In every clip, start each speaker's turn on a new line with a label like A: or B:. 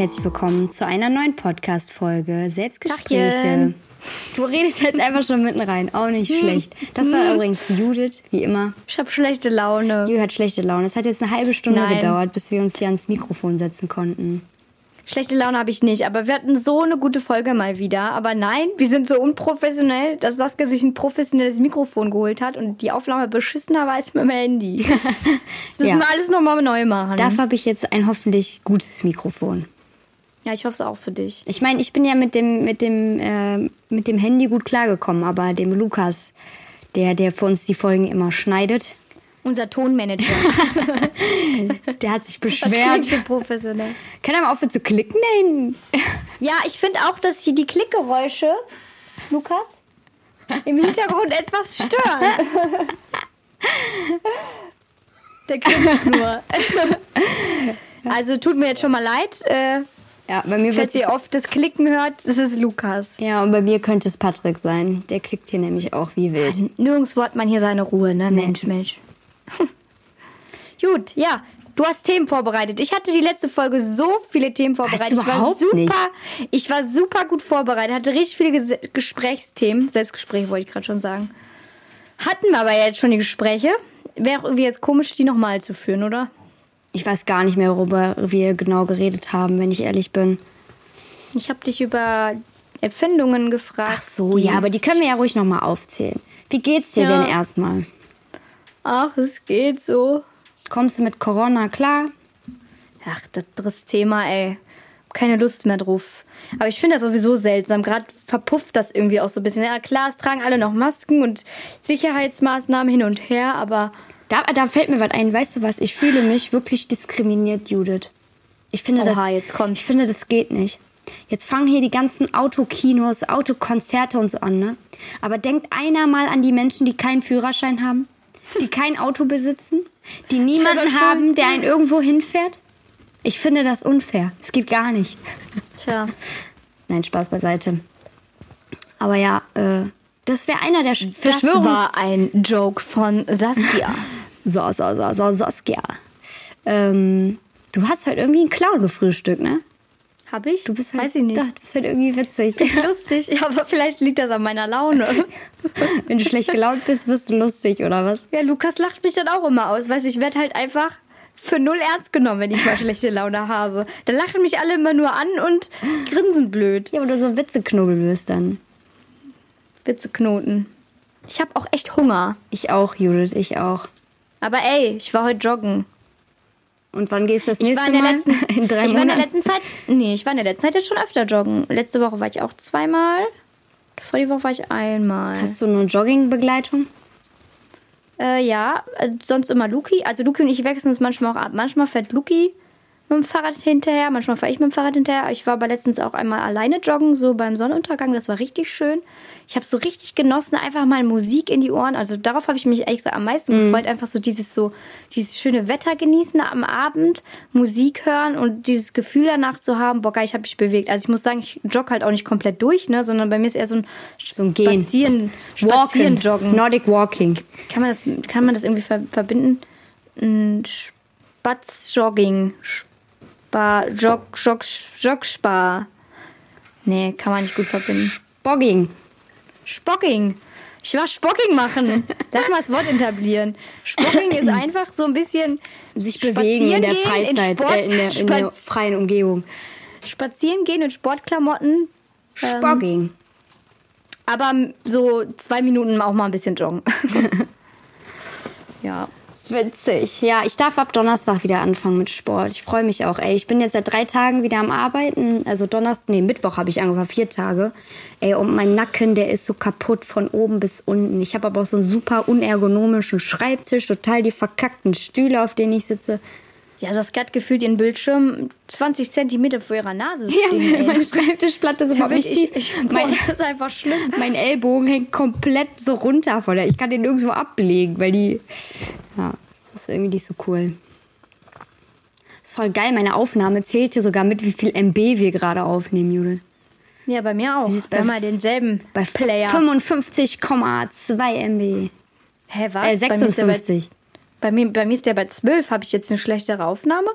A: Herzlich willkommen zu einer neuen Podcast-Folge Selbstgespräche.
B: Tachchen.
A: Du redest jetzt einfach schon mitten rein, auch nicht schlecht. Das war übrigens Judith, wie immer.
B: Ich habe schlechte Laune.
A: Judith hat schlechte Laune. Es hat jetzt eine halbe Stunde
B: Nein.
A: gedauert, bis wir uns hier ans Mikrofon setzen konnten.
B: Schlechte Laune habe ich nicht, aber wir hatten so eine gute Folge mal wieder. Aber nein, wir sind so unprofessionell, dass Saskia sich ein professionelles Mikrofon geholt hat und die Aufnahme beschissener war als mit dem Handy. Jetzt müssen
A: Ja.
B: wir alles nochmal neu machen.
A: Dafür habe ich jetzt ein hoffentlich gutes Mikrofon.
B: Ja, ich hoffe es auch für dich.
A: Ich meine, ich bin ja mit dem, mit dem, äh, mit dem Handy gut klargekommen, aber dem Lukas, der, der für uns die Folgen immer schneidet,
B: Unser Tonmanager.
A: der hat sich
B: Das
A: beschwert.
B: so professionell.
A: Kann er mal aufhören zu klicken? Nein.
B: Ja, ich finde auch, dass hier die Klickgeräusche, Lukas, im Hintergrund etwas stören. Der klingt nur. Also tut mir jetzt schon mal leid. Äh,
A: Ja, bei mir
B: falls ihr oft das Klicken hört, das ist Lukas.
A: Ja, und bei mir könnte es Patrick sein. Der klickt hier nämlich auch wie wild.
B: Nirgendwo hat man hier seine Ruhe, ne? Mensch, Mensch. Gut, ja. Du hast Themen vorbereitet. Ich hatte die letzte Folge so viele Themen vorbereitet. ich war super,
A: nicht.
B: ich war super gut vorbereitet. Hatte richtig viele Ges Gesprächsthemen. Selbstgespräche wollte ich gerade schon sagen. Hatten wir aber jetzt schon die Gespräche. Wäre auch irgendwie jetzt komisch, die nochmal zu führen, oder?
A: Ich weiß gar nicht mehr, worüber wir genau geredet haben, wenn ich ehrlich bin.
B: Ich habe dich über Erfindungen gefragt.
A: Ach so, ja, aber die können wir ja ruhig nochmal aufzählen. Wie geht's dir
B: Ja.
A: denn erstmal?
B: Ach, es geht so.
A: Kommst du mit Corona klar?
B: Ach, das drittes Thema, ey. Keine Lust mehr drauf. Aber ich finde das sowieso seltsam. Gerade verpufft das irgendwie auch so ein bisschen. Ja, klar, es tragen alle noch Masken und Sicherheitsmaßnahmen hin und her, aber
A: Da, da fällt mir was ein. Weißt du was? Ich fühle mich wirklich diskriminiert, Judith. Ich finde,
B: Oha,
A: das,
B: jetzt kommt's.
A: ich finde, das geht nicht. Jetzt fangen hier die ganzen Autokinos, Autokonzerte und so an, ne? Aber denkt einer mal an die Menschen, die keinen Führerschein haben, die kein Auto besitzen, die niemanden haben, der einen irgendwo hinfährt? Ich finde das unfair. Es geht gar nicht.
B: tja.
A: Nein, Spaß beiseite. Aber ja, äh, das wäre einer der
B: Das
A: Verschwörungs...
B: war ein Joke von Saskia.
A: So, so, so, so, Saskia. Ähm, du hast halt irgendwie einen Clown gefrühstückt, ne?
B: Hab ich?
A: Du bist halt,
B: Weiß ich nicht.
A: Doch, du bist halt irgendwie witzig.
B: Lustig, ja, aber vielleicht liegt das an meiner Laune.
A: Wenn du schlecht gelaunt bist, wirst du lustig, oder was?
B: Ja, Lukas lacht mich dann auch immer aus. Weißt ich werde halt einfach für null ernst genommen, wenn ich mal schlechte Laune habe. Da lachen mich alle immer nur an und grinsen blöd.
A: Ja, aber du so ein Witzeknobel wirst dann.
B: Witzeknoten. Ich habe auch echt Hunger.
A: Ich auch, Judith, ich auch.
B: Aber ey, ich war heute joggen.
A: Und wann gehst du das
B: Ich
A: nächste
B: war in der
A: Mal?
B: letzten,
A: in drei
B: ich war in der letzten Zeit, nee, ich war in der letzten Zeit jetzt schon öfter joggen. Letzte Woche war ich auch zweimal. Vor die Woche war ich einmal.
A: Hast du nur Joggingbegleitung?
B: Äh, ja, sonst immer Luki. Also Luki und ich wechseln uns manchmal auch ab. Manchmal fährt Luki mit dem Fahrrad hinterher, manchmal fahre ich mit dem Fahrrad hinterher. Ich war aber letztens auch einmal alleine joggen, so beim Sonnenuntergang. Das war richtig schön. Ich habe so richtig genossen, einfach mal Musik in die Ohren. Also darauf habe ich mich ehrlich gesagt am meisten gefreut. Einfach so dieses so, dieses schöne Wetter genießen am Abend, Musik hören und dieses Gefühl danach zu haben, boah geil, ich habe mich bewegt. Also ich muss sagen, ich jogge halt auch nicht komplett durch, ne, sondern bei mir ist eher so ein,
A: So ein Gehen.
B: Spazieren, Spazieren
A: Walking.
B: joggen.
A: Nordic Walking.
B: Kann man das, kann man das irgendwie ver verbinden? Ein Spatzjogging. Spa, Jog, Jog, Jogspar. Nee, kann man nicht gut verbinden.
A: Bogging.
B: Spocking. Ich war Spocking machen. Lass mal das Wort etablieren. Spocking ist einfach so ein bisschen
A: Sich bewegen in der
B: gehen, in
A: Freizeit,
B: Sport-
A: äh, in, der, in der freien Umgebung.
B: spazieren gehen in Sportklamotten.
A: Spogging.
B: Aber so zwei Minuten auch mal ein bisschen joggen. ja.
A: Witzig. Ja, ich darf ab Donnerstag wieder anfangen mit Sport. Ich freue mich auch, ey. Ich bin jetzt seit drei Tagen wieder am Arbeiten. Also Donnerstag, nee, Mittwoch habe ich angefangen, vier Tage. Ey, und mein Nacken, der ist so kaputt von oben bis unten. Ich habe aber auch so einen super unergonomischen Schreibtisch, total die verkackten Stühle, auf denen ich sitze.
B: Ja, das hat gefühlt ihren Bildschirm 20 Zentimeter vor ihrer Nase
A: Ja,
B: stehen. ey.
A: meine Schreibtischplatte ist überhaupt nicht
B: ich,
A: tief.
B: ich, boah,
A: Mein,
B: das ist einfach schlimm.
A: mein Ellbogen hängt komplett so runter von der. Ich kann den nirgendwo ablegen, weil die. Ja, das ist irgendwie nicht so cool. Das ist voll geil. Meine Aufnahme zählt hier sogar mit, wie viel MB wir gerade aufnehmen, Judith.
B: Ja, bei mir auch.
A: ist bei
B: Wir haben mal denselben
A: Bei
B: Player.
A: 55,2 MB.
B: Hä, was?
A: Äh,
B: Bei mir, ist der bei,
A: 56.
B: bei, mir, bei mir ist der bei 12. Habe ich jetzt eine schlechtere Aufnahme?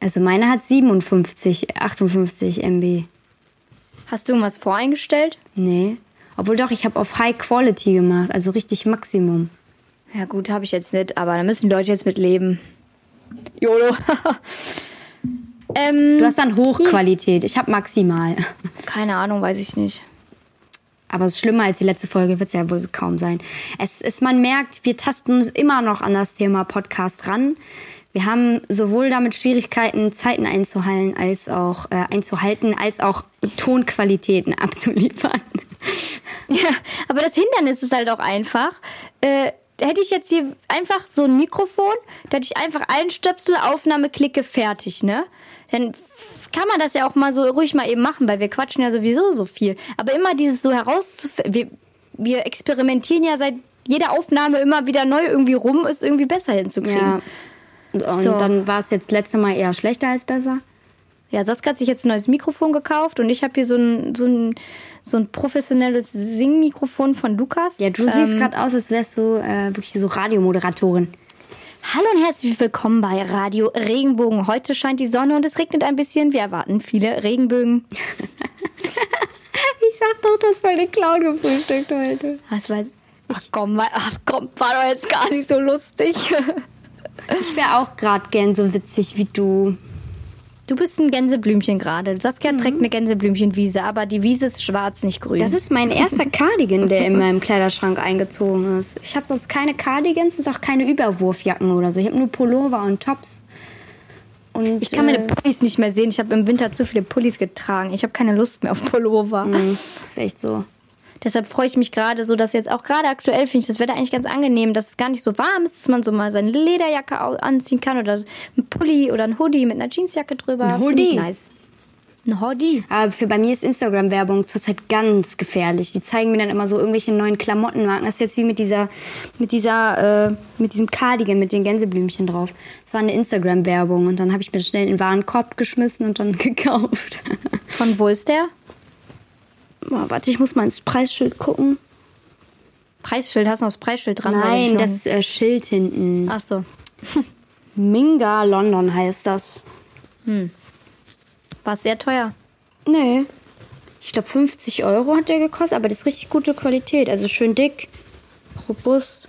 A: Also meine hat 57, 58 MB.
B: Hast du irgendwas voreingestellt?
A: Nee. Obwohl doch, ich habe auf High Quality gemacht, also richtig Maximum.
B: Ja gut, habe ich jetzt nicht, aber da müssen die Leute jetzt mit leben. YOLO. ähm,
A: Du hast dann Hochqualität, ich habe maximal.
B: keine Ahnung, weiß ich nicht.
A: Aber es ist schlimmer als die letzte Folge wird es ja wohl kaum sein. Es ist, man merkt, wir tasten uns immer noch an das Thema Podcast ran. Wir haben sowohl damit Schwierigkeiten, Zeiten einzuhalten, als auch äh, einzuhalten, als auch Tonqualitäten abzuliefern.
B: Ja, aber das Hindernis ist halt auch einfach. Äh, hätte ich jetzt hier einfach so ein Mikrofon, da hätte ich einfach einen Stöpsel, Aufnahme, klicke, fertig, ne? Dann kann man das ja auch mal so ruhig mal eben machen, weil wir quatschen ja sowieso so viel. Aber immer dieses so herauszufinden, wir, wir experimentieren ja seit jeder Aufnahme immer wieder neu irgendwie rum, ist irgendwie besser hinzukriegen.
A: Ja. Und,
B: So.
A: dann war es jetzt letzte Mal eher schlechter als besser.
B: Ja, Saskia hat sich jetzt ein neues Mikrofon gekauft und ich habe hier so ein, so, ein, so ein professionelles Singmikrofon von Lukas.
A: Ja, du siehst gerade aus, als wärst du äh, wirklich so Radiomoderatorin.
B: Hallo und herzlich willkommen bei Radio Regenbogen. Heute scheint die Sonne und es regnet ein bisschen. Wir erwarten viele Regenbögen.
A: Ich sag doch, du hast meine Clown gefrühstückt heute.
B: Was weiß Ach komm, ach komm, war doch jetzt gar nicht so lustig.
A: Ich wäre auch gerade gern so witzig wie du.
B: Du bist ein Gänseblümchen gerade. Saskia trägt eine Gänseblümchenwiese, aber die Wiese ist schwarz, nicht grün.
A: Das ist mein erster Cardigan, der in meinem Kleiderschrank eingezogen ist. Ich habe sonst keine Cardigans und auch keine Überwurfjacken oder so. Ich habe nur Pullover und Tops. Und,
B: ich kann meine
A: äh,
B: Pullis nicht mehr sehen. Ich habe im Winter zu viele Pullis getragen. Ich habe keine Lust mehr auf Pullover.
A: mh, das ist echt so.
B: Deshalb freue ich mich gerade so, dass jetzt auch gerade aktuell finde ich das Wetter eigentlich ganz angenehm, dass es gar nicht so warm ist, dass man so mal seine Lederjacke anziehen kann oder ein Pulli oder ein Hoodie mit einer Jeansjacke drüber.
A: Ein
B: Finde ich
A: Hoodie?
B: nice. Ein Hoodie.
A: Aber für bei mir ist Instagram-Werbung zurzeit ganz gefährlich. Die zeigen mir dann immer so irgendwelche neuen Klamottenmarken. Das ist jetzt wie mit dieser, mit dieser, äh, mit diesem Cardigan mit den Gänseblümchen drauf. Das war eine Instagram-Werbung und dann habe ich mir schnell in den Warenkorb geschmissen und dann gekauft.
B: Von wo ist der?
A: Oh, warte, ich muss mal ins Preisschild gucken.
B: Preisschild, hast du noch das Preisschild dran?
A: Nein, das äh, Schild hinten.
B: Ach so.
A: Minga London heißt das.
B: War es sehr teuer.
A: Nee. Ich glaube 50 Euro hat der gekostet, aber das ist richtig gute Qualität. Also schön dick, robust.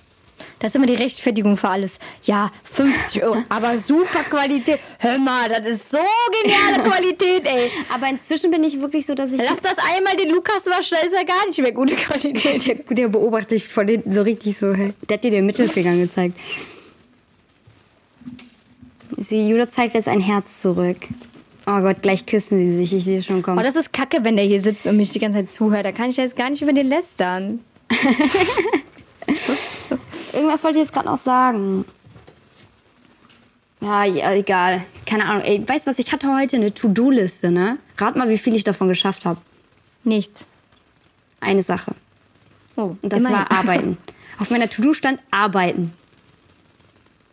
B: Das ist immer die Rechtfertigung für alles. Ja, 50 Euro, aber super Qualität. Hör mal, das ist so geniale Qualität, ey.
A: Aber inzwischen bin ich wirklich so, dass ich.
B: Lass das einmal den Lukas waschen, da ist ja gar nicht mehr gute Qualität.
A: Der, der beobachtet dich von hinten so richtig so. Der hat dir den Mittelfinger gezeigt. Sie, Judah zeigt jetzt ein Herz zurück. Oh Gott, gleich küssen sie sich. Ich sehe es schon
B: Oh,
A: kommen.
B: das ist kacke, wenn der hier sitzt und mich die ganze Zeit zuhört. Da kann ich jetzt gar nicht über den lästern.
A: Irgendwas wollte ich jetzt gerade noch sagen. Ja, ja, egal. Keine Ahnung. Ey, weißt du was? Ich hatte heute eine To-Do-Liste, ne? Rat mal, wie viel ich davon geschafft habe.
B: Nichts.
A: Eine Sache.
B: Oh,
A: Und das
B: immerhin.
A: war Arbeiten. Auf meiner To-Do stand Arbeiten.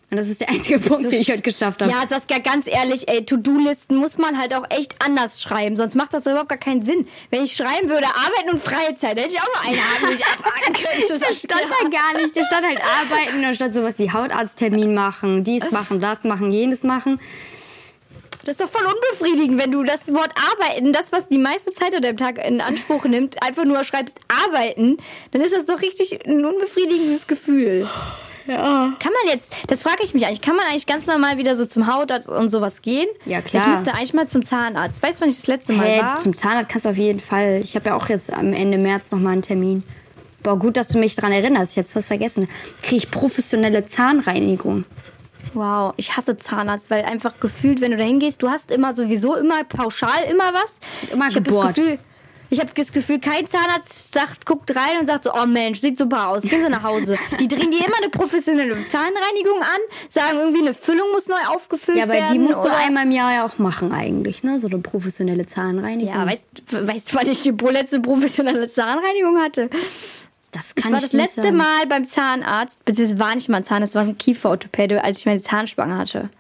A: Und das ist der einzige Punkt, den ich heute geschafft habe.
B: Ja, Saskia, ganz ehrlich, ey, To-Do-Listen muss man halt auch echt anders schreiben, sonst macht das doch überhaupt gar keinen Sinn. Wenn ich schreiben würde, Arbeiten und Freizeit, hätte ich auch mal eine Haken, die ich abhaken könnte.
A: Das stand da gar nicht. Da stand halt Arbeiten und stand sowas wie Hautarzttermin machen, dies machen, das machen, jenes machen.
B: Das ist doch voll unbefriedigend, wenn du das Wort arbeiten, das, was die meiste Zeit an deinem Tag in Anspruch nimmt, einfach nur schreibst arbeiten, dann ist das doch richtig ein unbefriedigendes Gefühl.
A: Ja.
B: Kann man jetzt, das frage ich mich eigentlich, kann man eigentlich ganz normal wieder so zum Hautarzt und sowas gehen?
A: Ja, klar.
B: Ich müsste eigentlich mal zum Zahnarzt. Weißt du, wann ich das letzte Mal
A: Hey,
B: war?
A: zum Zahnarzt kannst du auf jeden Fall. Ich habe ja auch jetzt am Ende März nochmal einen Termin. Boah, gut, dass du mich daran erinnerst. Jetzt was vergessen. Kriege ich professionelle Zahnreinigung.
B: Wow, ich hasse Zahnarzt, weil einfach gefühlt, wenn du da hingehst, du hast immer sowieso immer pauschal immer was.
A: Immer
B: ich habe das. Gefühl, ich habe das Gefühl, kein Zahnarzt sagt, guckt rein und sagt so, oh Mensch, sieht super aus, gehen Sie nach Hause. Die drehen dir immer eine professionelle Zahnreinigung an, sagen irgendwie eine Füllung muss neu aufgefüllt
A: Ja, aber
B: werden.
A: die musst du
B: oder-
A: einmal im Jahr ja auch machen eigentlich, ne? So eine professionelle Zahnreinigung.
B: Ja, weißt du, weißt, du, wann ich die letzte professionelle Zahnreinigung hatte?
A: das
B: Ich
A: kann
B: war
A: ich
B: das letzte
A: sagen.
B: Mal beim Zahnarzt, beziehungsweise war nicht mal ein Zahnarzt, es war ein Kieferorthopäde, als ich meine Zahnspange hatte.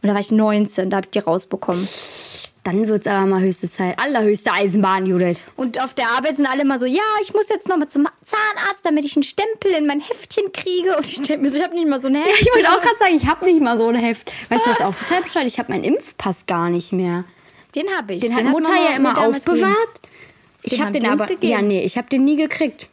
B: Und da war ich 19, da habe ich die rausbekommen.
A: Dann wird's aber mal höchste Zeit. Allerhöchste Eisenbahn, Judith.
B: Und auf der Arbeit sind alle immer so, ja, ich muss jetzt noch mal zum Zahnarzt, damit ich einen Stempel in mein Heftchen kriege. Und ich denke mir so, ich habe nicht mal so ein Heftchen.
A: Ja, ich wollte auch gerade sagen, ich habe nicht mal so ein Heft. Weißt du, was auch total bescheuert? Ich habe meinen Impfpass gar nicht mehr.
B: Den habe ich.
A: Den, hat Mutter ja immer aufbewahrt.
B: gegeben.
A: Ich
B: Den
A: habe den aber.
B: gegeben.
A: Ja, nee, ich habe den nie gekriegt.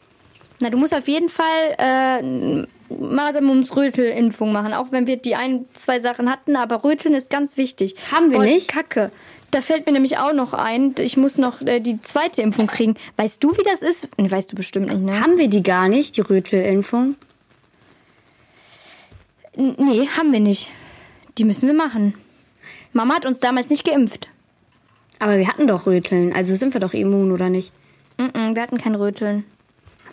B: Na, du musst auf jeden Fall äh, Masern-Mumps-Rötel-Impfung machen. Auch wenn wir die ein, zwei Sachen hatten. Aber Röteln ist ganz wichtig.
A: Haben wir
B: Boah,
A: nicht?
B: Kacke. Da fällt mir nämlich auch noch ein, ich muss noch äh, die zweite Impfung kriegen. Weißt du, wie das ist? Nee, weißt du bestimmt nicht, ne?
A: Haben wir die gar nicht, die Rötelimpfung?
B: Nee, haben wir nicht. Die müssen wir machen. Mama hat uns damals nicht geimpft.
A: Aber wir hatten doch Röteln. Also sind wir doch immun, oder nicht?
B: Mm-mm, wir hatten kein Röteln.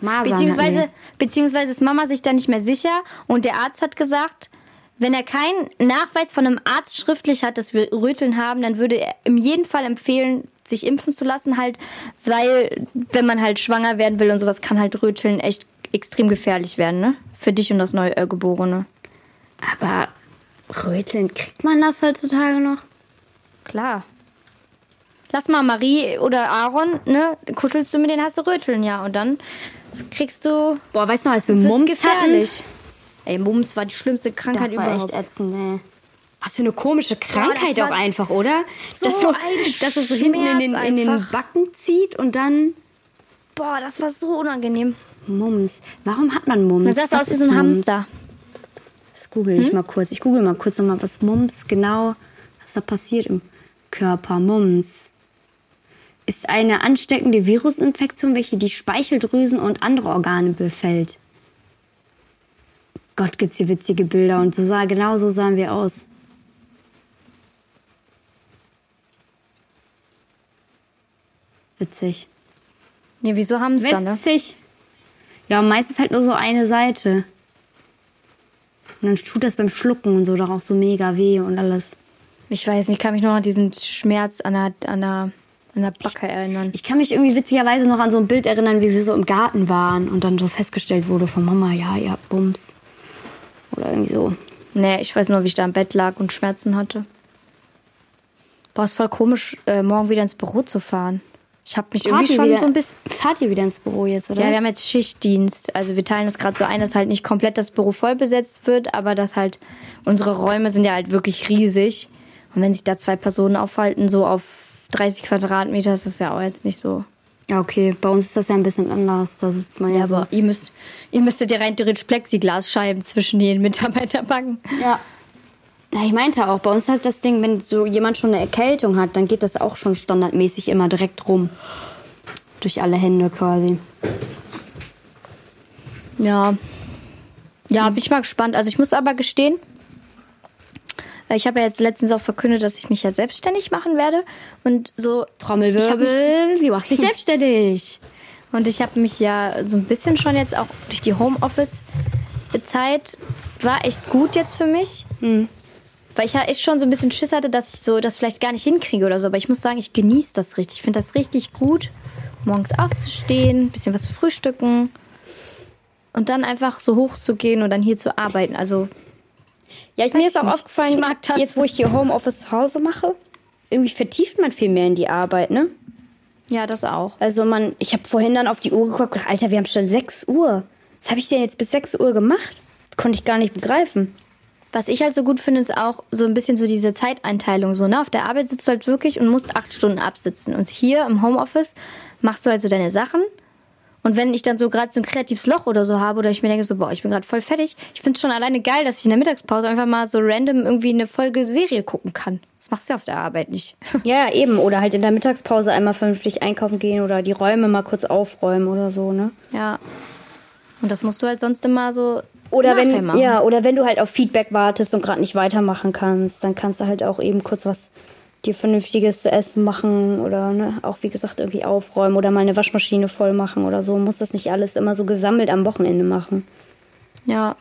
A: Masern
B: Beziehungsweise, beziehungsweise ist Mama sich da nicht mehr sicher und der Arzt hat gesagt, wenn er keinen Nachweis von einem Arzt schriftlich hat, dass wir Röteln haben, dann würde er in jedem Fall empfehlen, sich impfen zu lassen, halt, weil wenn man halt schwanger werden will und sowas, kann halt Röteln echt extrem gefährlich werden, ne? Für dich und das Neugeborene.
A: wir. Aber Röteln, kriegt man das heutzutage noch?
B: Klar. Lass mal Marie oder Aaron, ne? Kuschelst du mit denen, hast du Röteln, ja. Und dann kriegst du.
A: Boah, weißt du noch, als wir Mumps
B: gefährlich. Ey, Mumps war die schlimmste? Krankheit
A: Das war
B: überhaupt.
A: echt ätzend, ey. Was für eine komische Krankheit auch einfach, oder?
B: so
A: dass, so,
B: ein
A: dass es so hinten in den, in den. Backen zieht und dann
B: Boah, das war so unangenehm.
A: Mums. Warum hat man Mums?
B: Du sahst aus wie so ein
A: Mumps?
B: Hamster.
A: Das google ich mal kurz. Ich google mal kurz nochmal, was Mums genau, was da passiert im Körper. Mums ist eine ansteckende Virusinfektion, welche die Speicheldrüsen und andere Organe befällt. Gott, gibt's hier witzige Bilder und so sah, genau so sahen wir aus. Witzig.
B: Ja, wieso Hamster, ne?
A: Witzig. Ja, meistens halt nur so eine Seite. Und dann tut das beim Schlucken und so doch auch so mega weh und alles.
B: Ich weiß nicht, ich kann mich nur an diesen Schmerz an der, an der, an der Backe erinnern.
A: Ich kann mich irgendwie witzigerweise noch an so ein Bild erinnern, wie wir so im Garten waren und dann so festgestellt wurde von Mama, ja, ihr habt Bums. Oder irgendwie so.
B: Nee, ich weiß nur, wie ich da im Bett lag und Schmerzen hatte. Boah, ist voll komisch, äh, morgen wieder ins Büro zu fahren. Ich habe mich irgendwie
A: Fahrt ihr
B: schon
A: wieder,
B: so ein bisschen.
A: Fahrt ihr wieder ins Büro jetzt, oder?
B: Ja, wir haben jetzt Schichtdienst. Also wir teilen das gerade so ein, dass halt nicht komplett das Büro voll besetzt wird, aber dass halt unsere Räume sind ja halt wirklich riesig. Und wenn sich da zwei Personen aufhalten, so auf 30 Quadratmeter, ist das ja auch jetzt nicht so.
A: Ja, okay. Bei uns ist das ja ein bisschen anders. Da sitzt man ja,
B: Ja,
A: so.
B: aber ihr müsst, ihr müsstet ja rein theoretisch Plexiglasscheiben zwischen den Mitarbeitern packen.
A: Ja. Ja, ich meinte auch, bei uns hat das Ding, wenn so jemand schon eine Erkältung hat, dann geht das auch schon standardmäßig immer direkt rum. Durch alle Hände quasi.
B: Ja. Ja, bin ich mal gespannt. Also ich muss aber gestehen, äh, ich habe ja jetzt letztens auch verkündet, dass ich mich ja selbstständig machen werde. Und so.
A: Trommelwirbel, sie macht sich selbstständig.
B: Und ich habe mich ja so ein bisschen schon jetzt auch durch die Homeoffice-Zeit war echt gut jetzt für mich. Weil ich ja echt schon so ein bisschen Schiss hatte, dass ich so das vielleicht gar nicht hinkriege oder so. Aber ich muss sagen, ich genieße das richtig. Ich finde das richtig gut, morgens aufzustehen, ein bisschen was zu frühstücken und dann einfach so hoch zu gehen und dann hier zu arbeiten. Also
A: Ja, ich,
B: Weiß
A: mir ist auch
B: nicht.
A: aufgefallen, jetzt wo ich hier Homeoffice zu Hause mache, irgendwie vertieft man viel mehr in die Arbeit, ne?
B: ja, das auch.
A: Also man, ich habe vorhin dann auf die Uhr geguckt, gedacht, Alter, wir haben schon 6 Uhr. Was habe ich denn jetzt bis 6 Uhr gemacht? Das konnte ich gar nicht begreifen.
B: Was ich halt so gut finde, ist auch so ein bisschen so diese Zeiteinteilung. So, ne? Auf der Arbeit sitzt du halt wirklich und musst acht Stunden absitzen. Und hier im Homeoffice machst du halt so deine Sachen. Und wenn ich dann so gerade so ein kreatives Loch oder so habe oder ich mir denke so, boah, ich bin gerade voll fertig, ich finde es schon alleine geil, dass ich in der Mittagspause einfach mal so random irgendwie eine Folge Serie gucken kann. Das machst du ja auf der Arbeit nicht.
A: Ja, eben. Oder halt in der Mittagspause einmal vernünftig einkaufen gehen oder die Räume mal kurz aufräumen oder so, ne?
B: ja. Und das musst du halt sonst immer so
A: Oder wenn,
B: machen.
A: ja, oder wenn du halt auf Feedback wartest und gerade nicht weitermachen kannst, dann kannst du halt auch eben kurz was dir Vernünftiges zu essen machen oder ne, auch wie gesagt irgendwie aufräumen oder mal eine Waschmaschine voll machen oder so. Muss das nicht alles immer so gesammelt am Wochenende machen.
B: Ja.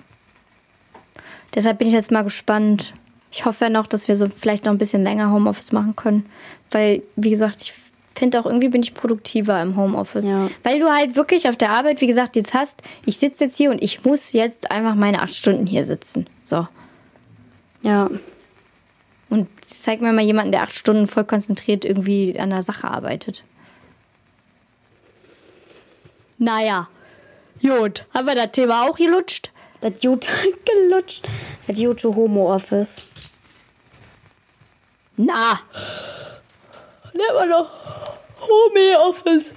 B: Deshalb bin ich jetzt mal gespannt. Ich hoffe ja noch, dass wir so vielleicht noch ein bisschen länger Homeoffice machen können. Weil, wie gesagt, ich finde auch irgendwie bin ich produktiver im Homeoffice.
A: Ja.
B: Weil du halt wirklich auf der Arbeit, wie gesagt, jetzt hast, ich sitze jetzt hier und ich muss jetzt einfach meine acht Stunden hier sitzen. So.
A: Ja.
B: Und zeig mir mal jemanden, der acht Stunden voll konzentriert irgendwie an der Sache arbeitet. Naja, gut. Haben wir das Thema auch gelutscht?
A: Das Jute gelutscht. Das Jute Homo Office.
B: Na. Nehmen wir noch Home Office.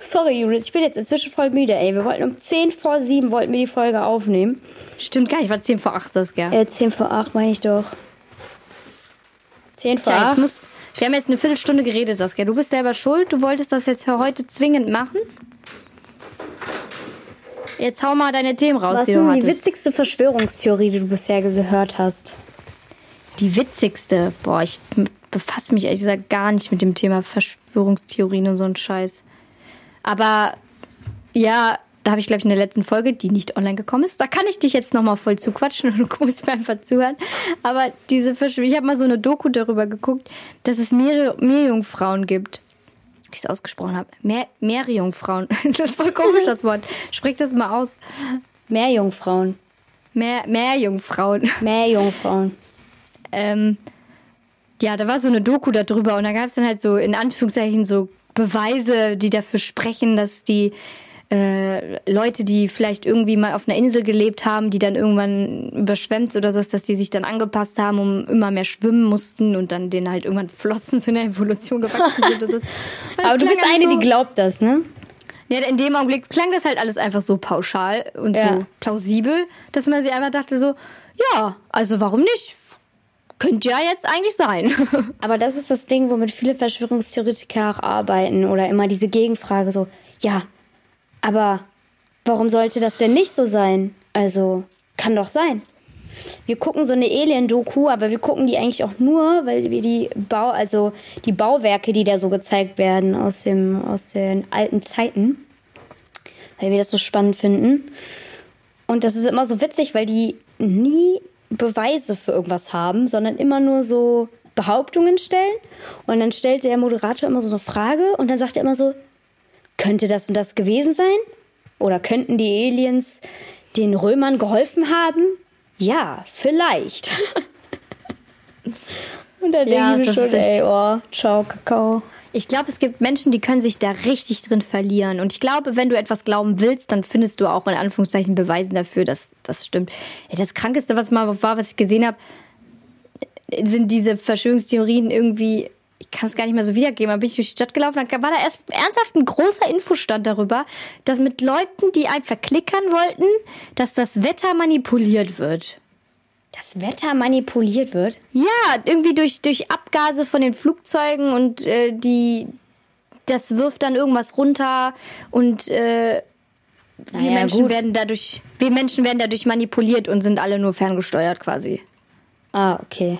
A: Sorry, Judith, ich bin jetzt inzwischen voll müde, ey. Wir wollten um 10 vor 7 wollten wir die Folge aufnehmen.
B: Stimmt gar nicht, war 10 vor 8, Saskia.
A: Äh, 10 vor 8 meine ich doch. 10 vor
B: Tja,
A: 8.
B: jetzt muss, wir haben jetzt eine Viertelstunde geredet, Saskia. Du bist selber schuld. Du wolltest das jetzt für heute zwingend machen. Jetzt hau mal deine Themen raus,
A: Was ist
B: die du
A: denn die witzigste Verschwörungstheorie, die du bisher gehört hast?
B: Die witzigste. Boah, ich befasse mich ehrlich gesagt gar nicht mit dem Thema Verschwörungstheorien und so ein Scheiß. Aber ja, da habe ich, glaube ich, in der letzten Folge, die nicht online gekommen ist, da kann ich dich jetzt nochmal voll zuquatschen und du musst mir einfach zuhören. Aber diese Verschwörung, ich habe mal so eine Doku darüber geguckt, dass es Meere, Meerjungfrauen gibt. Wie ich es ausgesprochen habe. Meer, Meerjungfrauen. Das ist voll komisch, das Wort. Sprich das mal aus.
A: Meerjungfrauen.
B: Meer, Meerjungfrauen.
A: Meerjungfrauen.
B: ähm, ja, da war so eine Doku darüber und da gab es dann halt so in Anführungszeichen so Beweise, die dafür sprechen, dass die äh, Leute, die vielleicht irgendwie mal auf einer Insel gelebt haben, die dann irgendwann überschwemmt oder so ist, dass die sich dann angepasst haben, um immer mehr schwimmen mussten und dann denen halt irgendwann Flossen zu einer Evolution gewachsen sind. Und so. Und
A: Aber du bist eine,
B: so,
A: die glaubt das, ne?
B: ja, in dem Augenblick klang das halt alles einfach so pauschal und
A: Ja.
B: so plausibel, dass man sich einfach dachte so, ja, also warum nicht? Könnte ja jetzt eigentlich sein.
A: Aber das ist das Ding, womit viele Verschwörungstheoretiker auch arbeiten. Oder immer diese Gegenfrage so, ja, aber warum sollte das denn nicht so sein? Also, kann doch sein. Wir gucken so eine Alien-Doku, aber wir gucken die eigentlich auch nur, weil wir die Bau, also die Bauwerke, die da so gezeigt werden aus dem, aus den alten Zeiten, weil wir das so spannend finden. Und das ist immer so witzig, weil die nie Beweise für irgendwas haben, sondern immer nur so Behauptungen stellen. Und dann stellt der Moderator immer so eine Frage und dann sagt er immer so, könnte das und das gewesen sein? Oder könnten die Aliens den Römern geholfen haben? Ja, vielleicht. und dann
B: Ja,
A: denke ich mir schon, ey, oh, ciao, Kakao.
B: Ich glaube, es gibt Menschen, die können sich da richtig drin verlieren. Und ich glaube, wenn du etwas glauben willst, dann findest du auch in Anführungszeichen Beweisen dafür, dass das stimmt. Ja, das Krankeste, was mal war, was ich gesehen habe, sind diese Verschwörungstheorien irgendwie. Ich kann es gar nicht mehr so wiedergeben. Da bin ich durch die Stadt gelaufen, dann war da erst ernsthaft ein großer Infostand darüber, dass mit Leuten, die einfach klickern wollten, dass das Wetter manipuliert wird.
A: Das Wetter manipuliert wird?
B: Ja, irgendwie durch, durch Abgase von den Flugzeugen und äh, die das wirft dann irgendwas runter und äh, wir
A: Naja,
B: Menschen
A: gut.
B: werden dadurch wir Menschen werden dadurch manipuliert und sind alle nur ferngesteuert quasi.
A: Ah, okay.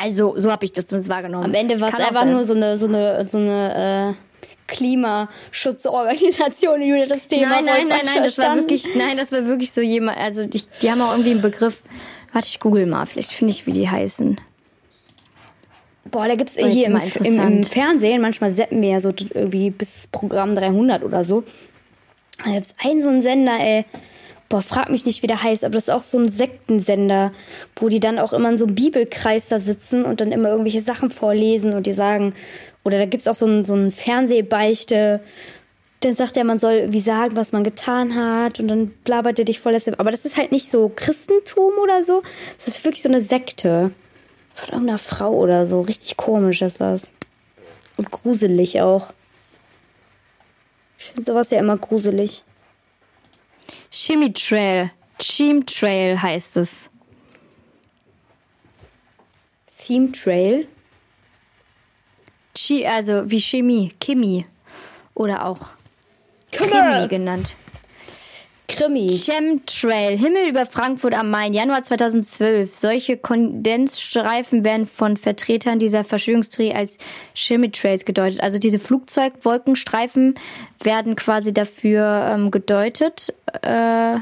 B: Also, so habe ich das zumindest wahrgenommen.
A: Am Ende war es einfach
B: sein.
A: nur so eine, so eine, so eine äh, Klimaschutzorganisation, Julia, das Thema.
B: Nein, nein, nein, nein, das war wirklich nein, das war wirklich so jemand, also die, die haben auch irgendwie einen Begriff. Warte, ich google mal, vielleicht finde ich, wie die heißen.
A: Boah, da gibt's
B: So,
A: hier im, im, im. Fernsehen, manchmal seppen wir ja so irgendwie bis Programm 300 oder so. Da gibt's einen so einen Sender, ey. Boah, frag mich nicht, wie der heißt, aber das ist auch so ein Sektensender, wo die dann auch immer in so einem Bibelkreis da sitzen und dann immer irgendwelche Sachen vorlesen und die sagen, oder da gibt's auch so einen, so einen Fernsehbeichte, dann sagt er, man soll irgendwie sagen, was man getan hat und dann blabbert er dich voll. Aber das ist halt nicht so Christentum oder so, das ist wirklich so eine Sekte. Von irgendeiner Frau oder so. Richtig komisch ist das. Und gruselig auch. Ich finde sowas ja immer gruselig.
B: Chemitrail. Chemtrail heißt es.
A: Theme Trail.
B: Chi, also wie Chemie, Chemie. Oder auch.
A: Chemie
B: genannt.
A: Krimi.
B: Chemtrail, Himmel über Frankfurt am Main, Januar 2012. Solche Kondensstreifen werden von Vertretern dieser Verschwörungstheorie als Chemitrails gedeutet. Also diese Flugzeugwolkenstreifen werden quasi dafür ähm, gedeutet. Äh,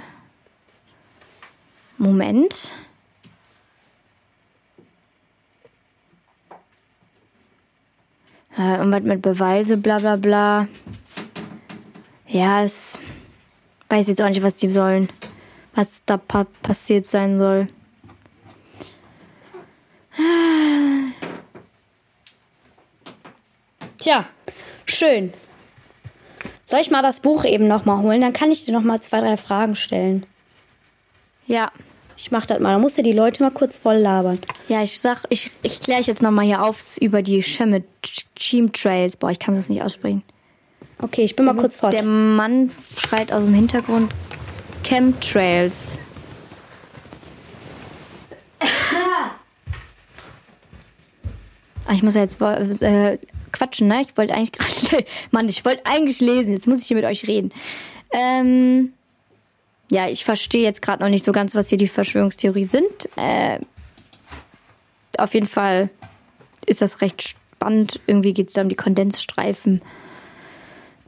B: Moment. Äh, irgendwas mit Beweise, bla bla bla. Ja, es weiß jetzt auch nicht, was die sollen. Was da pa passiert sein soll.
A: Tja, schön. Soll ich mal das Buch eben nochmal holen? Dann kann ich dir nochmal zwei, drei Fragen stellen.
B: Ja.
A: Ich mach das mal. Da musst du die Leute mal kurz voll labern.
B: Ja, ich sag, ich, ich kläre jetzt nochmal hier auf über die Chemtrails. Boah, ich kann das nicht aussprechen.
A: Okay, ich bin mal kurz fort.
B: Der Mann schreit aus dem Hintergrund Chemtrails. Ah, ich muss ja jetzt äh, quatschen, ne? Ich wollte eigentlich gerade. Mann, ich wollte eigentlich lesen. Jetzt muss ich hier mit euch reden. Ähm, ja, ich verstehe jetzt gerade noch nicht so ganz, was hier die Verschwörungstheorie sind. Äh, auf jeden Fall ist das recht spannend. Irgendwie geht es da um die Kondensstreifen.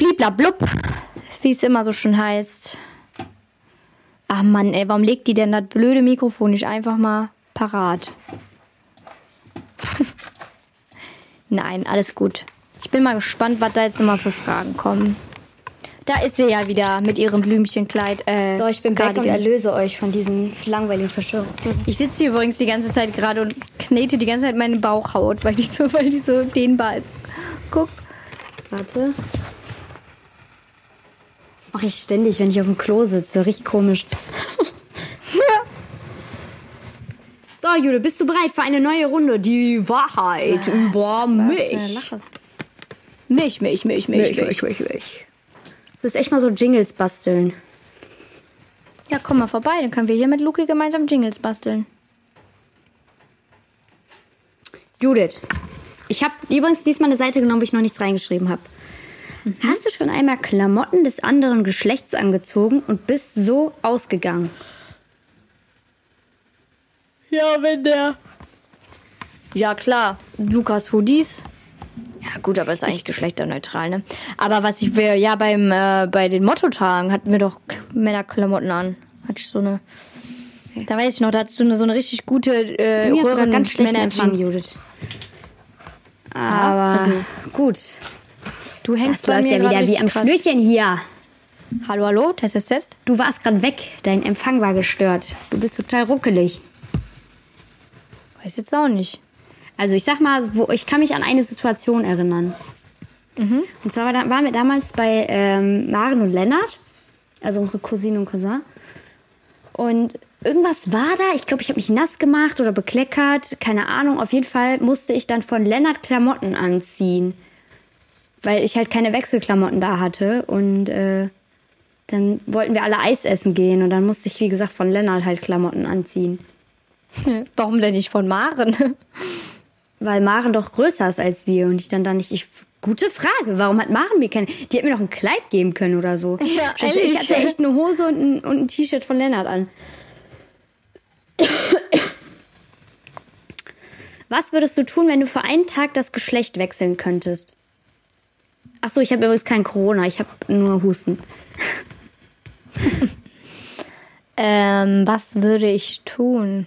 B: Bliblablub, wie es immer so schön heißt. Ach Mann, ey, warum legt die denn das blöde Mikrofon nicht einfach mal parat? Nein, alles gut. Ich bin mal gespannt, was da jetzt nochmal für Fragen kommen. Da ist sie ja wieder mit ihrem Blümchenkleid. Äh,
A: so, ich bin back
B: Cardigan.
A: und erlöse euch von diesen langweiligen Verschwörungstheorien.
B: Ich sitze hier übrigens die ganze Zeit gerade und knete die ganze Zeit meine Bauchhaut, weil die so, weil die so dehnbar ist. Guck.
A: Warte. Das mache ich ständig, wenn ich auf dem Klo sitze. Richtig komisch. so, Jude, bist du bereit für eine neue Runde? Die Wahrheit über mich.
B: Mich, mich, mich, mich, mich.
A: mich, mich, mich. Das ist echt mal so Jingles basteln.
B: Ja, komm mal vorbei, dann können wir hier mit Luki gemeinsam Jingles basteln.
A: Judith, ich habe übrigens diesmal eine Seite genommen, wo ich noch nichts reingeschrieben habe. Mhm. Hast du schon einmal Klamotten des anderen Geschlechts angezogen und bist so ausgegangen?
B: Ja, wenn der. Ja, klar. Lukas Hoodies. Ja, gut, aber ist eigentlich geschlechterneutral, ne? Aber was ich will, ja, beim, äh, bei den Mottotagen hatten wir doch Männerklamotten an. Hatte ich so eine. Da weiß ich noch, da hattest du eine, so eine richtig gute äh,
A: sogar ganz schlecht Empfang, Judith. Aber also, gut.
B: Du hängst
A: das
B: bei
A: läuft
B: mir
A: ja wieder wie am
B: krass.
A: Schnürchen hier.
B: Hallo, hallo, Test, Test, Test.
A: Du warst gerade weg. Dein Empfang war gestört. Du bist total ruckelig.
B: Weiß jetzt auch nicht.
A: Also ich sag mal, wo, ich kann mich an eine Situation erinnern.
B: Mhm.
A: Und zwar waren wir damals bei ähm, Maren und Lennart, also unsere Cousine und Cousin. Und irgendwas war da. Ich glaube, ich habe mich nass gemacht oder bekleckert. Keine Ahnung. Auf jeden Fall musste ich dann von Lennart Klamotten anziehen. Weil ich halt keine Wechselklamotten da hatte. Und äh, dann wollten wir alle Eis essen gehen. Und dann musste ich, wie gesagt, von Lennart halt Klamotten anziehen.
B: Warum denn nicht von Maren?
A: Weil Maren doch größer ist als wir. Und ich dann da nicht... Ich, Gute Frage. Warum hat Maren mir keine... Die hätte mir noch ein Kleid geben können oder so.
B: Ja,
A: ich, hatte, ich hatte echt eine Hose und ein, und ein T-Shirt von Lennart an. Was würdest du tun, wenn du für einen Tag das Geschlecht wechseln könntest? Ach so, ich habe übrigens kein Corona, ich habe nur Husten.
B: ähm, was würde ich tun?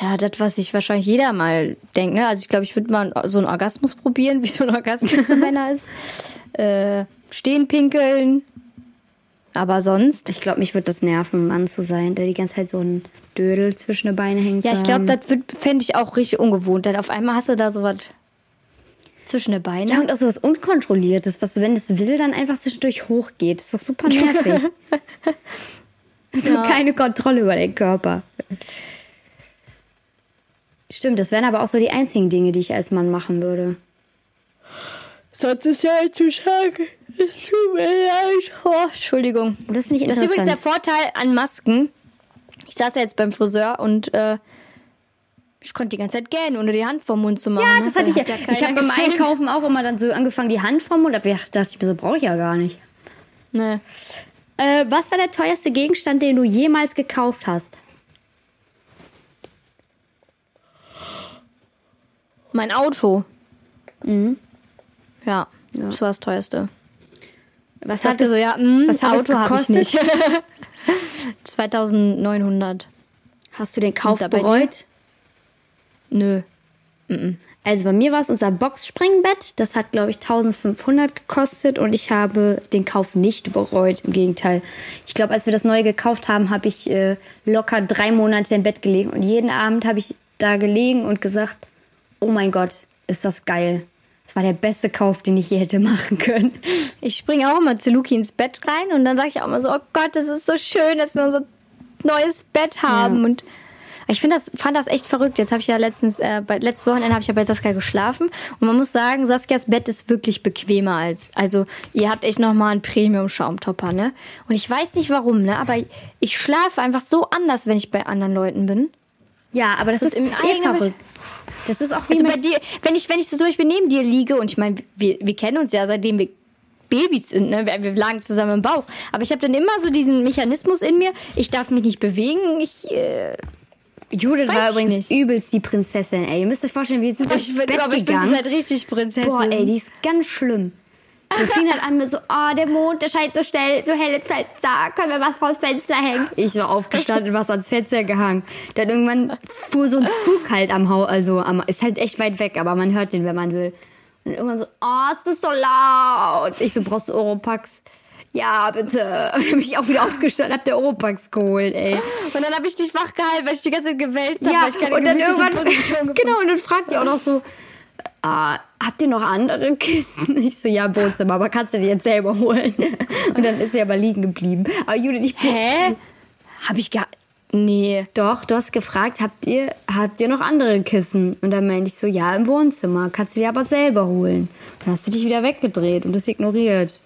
B: Ja, das, was ich wahrscheinlich jeder mal denkt. Ne? Also ich glaube, ich würde mal so einen Orgasmus probieren, wie so ein Orgasmus für Männer ist. Äh, stehen, pinkeln. Aber sonst.
A: Ich glaube, mich würde das nerven, Mann zu sein, der die ganze Zeit so ein Dödel zwischen den Beinen hängt.
B: Ja, ich glaube, das fände ich auch richtig ungewohnt. Denn auf einmal hast du da so was zwischen den Beinen.
A: Ja, und auch so was Unkontrolliertes, was, wenn es will, dann einfach zwischendurch hochgeht. Das ist doch super nervig. so ja. keine Kontrolle über den Körper. Stimmt, das wären aber auch so die einzigen Dinge, die ich als Mann machen würde.
B: Sonst ist ja zu sagen. Es tut mir leid. Oh, Entschuldigung.
A: Das finde ich
B: Das ist
A: interessant.
B: übrigens der Vorteil an Masken. Ich saß ja jetzt beim Friseur und äh, ich konnte die ganze Zeit gähnen, ohne die Hand vom Mund zu machen.
A: ja,
B: ne?
A: das hatte ich ja.
B: Hat
A: ich habe beim. Einkaufen auch immer dann so angefangen, die Hand vom Mund. Da dachte ich mir so, brauche ich ja gar nicht.
B: Nee.
A: Äh, was war der teuerste Gegenstand, den du jemals gekauft hast?
B: Mein Auto.
A: Mhm.
B: Ja, das war das teuerste.
A: Was
B: Hast du so, ja, mh,
A: was hat
B: Auto habe ich
A: gekostet?
B: nicht. 2900.
A: Hast du den Kauf bereut?
B: Nö.
A: Also bei mir war es unser Boxspringbett. Das hat, glaube ich, 1500 gekostet und ich habe den Kauf nicht bereut. Im Gegenteil. Ich glaube, als wir das neue gekauft haben, habe ich äh, locker drei Monate im Bett gelegen und jeden Abend habe ich da gelegen und gesagt, oh mein Gott, ist das geil. Das war der beste Kauf, den ich je hätte machen können.
B: Ich springe auch immer zu Luki ins Bett rein und dann sage ich auch immer so, oh Gott, das ist so schön, dass wir unser neues Bett haben.
A: Ja.
B: Und ich finde das, fand das echt verrückt. Jetzt habe ich ja letztens, äh, bei, letztes Wochenende habe ich ja bei Saskia geschlafen und man muss sagen, Saskias Bett ist wirklich bequemer als, also ihr habt echt nochmal einen Premium-Schaumtopper, ne? Und ich weiß nicht warum, ne? Aber ich schlafe einfach so anders, wenn ich bei anderen Leuten bin.
A: Ja, aber das,
B: Das
A: ist
B: ist
A: im
B: eh verrückt.
A: Das ist auch wie
B: Also bei dir, wenn ich, wenn ich so zum Beispiel neben dir liege und ich meine, wir, wir kennen uns ja seitdem wir Babys sind, ne? wir, wir lagen zusammen im Bauch. Aber ich habe dann immer so diesen Mechanismus in mir, ich darf mich nicht bewegen, ich, äh,
A: Judith
B: Weiß
A: war übrigens
B: nicht.
A: übelst die Prinzessin, ey. Ihr müsst euch vorstellen, wir sind
B: ich bin,
A: Bett
B: aber ich bin
A: gegangen.
B: halt richtig Prinzessin.
A: Boah, ey, die ist ganz schlimm. Wir fingen halt an mit so, oh, der Mond, der scheint so schnell, so hell ins Fenster. Können wir was vors Fenster hängen? Ich war aufgestanden, was ans Fenster gehangen. Dann irgendwann fuhr so ein Zug halt am Haus, also am, ist halt echt weit weg, aber man hört den, wenn man will. Und irgendwann so, oh, ist das so laut? Ich so, brauchst du Oropax? Ja, bitte. Und dann bin ich auch wieder aufgestanden, hab der Oropax geholt, ey.
B: Und dann habe ich dich wach gehalten, weil ich die ganze Zeit gewälzt habe,
A: Ja,
B: weil ich keine
A: und dann irgendwann, genau, und dann fragt ihr auch noch so, ah, habt ihr noch andere Kissen? Ich so, ja, im Wohnzimmer, aber kannst du die jetzt selber holen? Und dann ist sie aber liegen geblieben. Aber Judith, ich
B: Hä? Habe ich gar... Nee.
A: Doch, du hast gefragt, habt ihr, habt ihr noch andere Kissen? Und dann meinte ich so, ja, im Wohnzimmer, kannst du die aber selber holen. Und dann hast du dich wieder weggedreht und das ignoriert.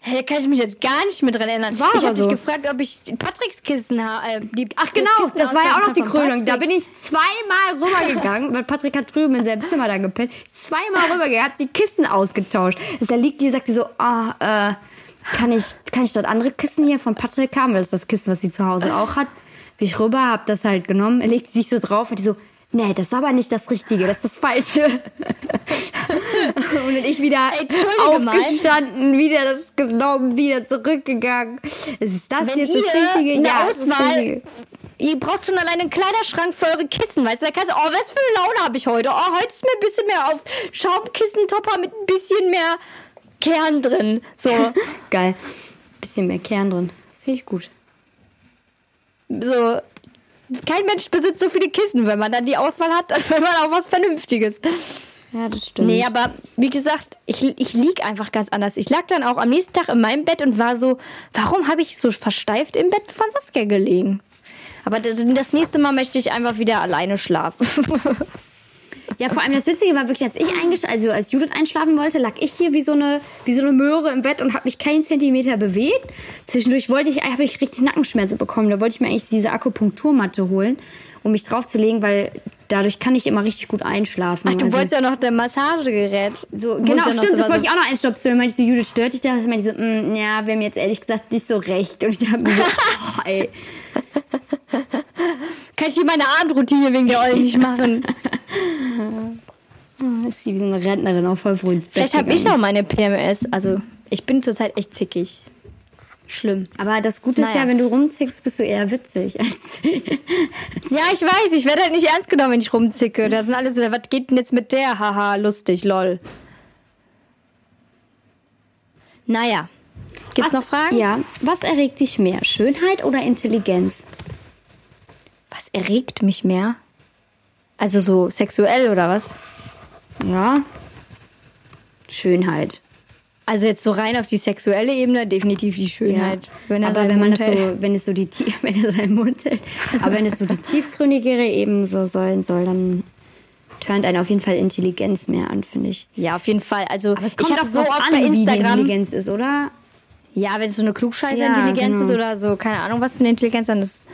B: Hä, da kann ich mich jetzt gar nicht mehr dran erinnern.
A: War
B: ich habe dich
A: so.
B: gefragt, ob ich Patricks Kissen habe. Äh,
A: Ach genau,
B: Kissen
A: das war ja auch noch die Krönung. Da
B: Patrick.
A: bin ich zweimal rübergegangen, weil Patrick hat drüben in seinem Zimmer da gepennt. Zweimal rübergegangen, hat die Kissen ausgetauscht. Da liegt die, sagt die so, ah, äh, kann ich, kann ich dort andere Kissen hier von Patrick haben? Weil das ist das Kissen, was sie zu Hause auch hat. Bin ich rüber, hab das halt genommen, er legt sich so drauf und die so, nee, das ist aber nicht das Richtige, das ist das Falsche. und dann ich wieder
B: entschuldige mal.
A: aufgestanden, wieder das genommen, wieder zurückgegangen. Ist das
B: Wenn
A: jetzt
B: ihr
A: das Richtige?
B: eine
A: Ja,
B: Auswahl, ihr braucht schon alleine einen Kleiderschrank für eure Kissen, weißt du? Da kannst du, oh, was für eine Laune habe ich heute? Oh, heute ist mir ein bisschen mehr auf Schaumkissentopper mit ein bisschen mehr Kern drin. So,
A: Geil. Bisschen mehr Kern drin. Das finde ich gut.
B: so. Kein Mensch besitzt so viele Kissen, wenn man dann die Auswahl hat, wenn man auch was Vernünftiges.
A: Ja, das stimmt.
B: Nee, aber wie gesagt, ich, ich lieg einfach ganz anders. Ich lag dann auch am nächsten Tag in meinem Bett und war so, warum habe ich so versteift im Bett von Saskia gelegen? Aber das, das nächste Mal möchte ich einfach wieder alleine schlafen.
A: ja, vor allem das Witzige war wirklich, als ich also als Judith einschlafen wollte, lag ich hier wie so eine, wie so eine Möhre im Bett und habe mich keinen Zentimeter bewegt. Zwischendurch wollte ich, habe ich richtig Nackenschmerzen bekommen. Da wollte ich mir eigentlich diese Akupunkturmatte holen, um mich draufzulegen, weil dadurch kann ich immer richtig gut einschlafen.
B: Du
A: Also-
B: wolltest ja noch dein Massagegerät.
A: So, genau, stimmt,
B: so
A: das wollte
B: so-
A: ich auch noch einstopfen. Meinte ich so, Judith, stört dich das? Meinte ich so, mm, ja, wir haben jetzt ehrlich gesagt nicht so recht. Und ich dachte mir so, oh, ey.
B: Kann ich hier meine Abendroutine wegen der Eulen nicht machen?
A: Ist sie wie so eine Rentnerin auch voll früh ins Bett
B: Vielleicht habe ich auch meine PMS. Also, ich bin zurzeit echt zickig. Schlimm.
A: Aber das Gute ist
B: Naja.
A: ja, wenn du rumzickst, bist du eher witzig. Als
B: Ja, ich weiß, ich werde halt nicht ernst genommen, wenn ich rumzicke. Da sind alle so, was geht denn jetzt mit der? Haha, lustig, lol. Naja. Gibt's
A: Was-
B: noch Fragen?
A: Ja. Was erregt dich mehr? Schönheit oder Intelligenz?
B: Was erregt mich mehr? Also so sexuell oder was?
A: Ja. Schönheit.
B: Also jetzt so rein auf die sexuelle Ebene, definitiv die Schönheit. Wenn er
A: aber wenn man
B: Mund
A: das
B: hält.
A: so, wenn es so die wenn er seinen Mund hält, aber wenn es so die tiefgründigere Ebene so sein soll, dann turnt einen auf jeden Fall Intelligenz mehr an, finde ich.
B: Ja, auf jeden Fall. Also
A: Aber es
B: ich
A: kommt
B: habe
A: auch
B: so oft
A: an,
B: bei
A: wie die
B: Instagram.
A: Intelligenz ist, oder?
B: Ja, wenn es so eine Klugscheißer-Intelligenz
A: Ja,
B: ist
A: genau.
B: oder so, keine Ahnung, was für eine Intelligenz, dann ist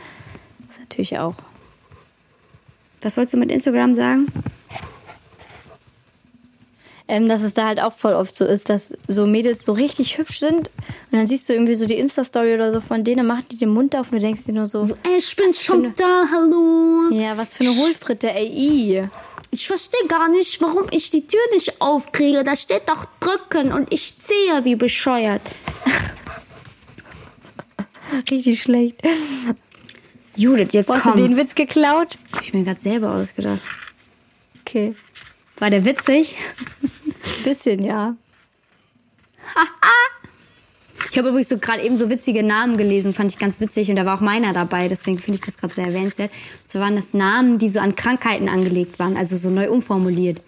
B: das natürlich auch.
A: Was wolltest du mit Instagram sagen?
B: Ähm, dass es da halt auch voll oft so ist, dass so Mädels so richtig hübsch sind und dann siehst du irgendwie so die Insta-Story oder so von denen, machen die den Mund auf und du denkst dir nur so,
A: Ey, ich bin schon da, hallo.
B: ja, was für eine Hohlfritte, ey, i.
A: Ich verstehe gar nicht, warum ich die Tür nicht aufkriege. Da steht doch drücken und ich ziehe wie bescheuert.
B: Richtig schlecht.
A: Judith, jetzt
B: hast
A: komm.
B: du den Witz geklaut?
A: Hab ich mir gerade selber ausgedacht.
B: Okay.
A: War der witzig?
B: Bisschen, ja.
A: Ich habe übrigens so gerade eben so witzige Namen gelesen, fand ich ganz witzig und da war auch meiner dabei, deswegen finde ich das gerade sehr erwähnenswert. Und zwar waren das Namen, die so an Krankheiten angelegt waren, also so neu umformuliert.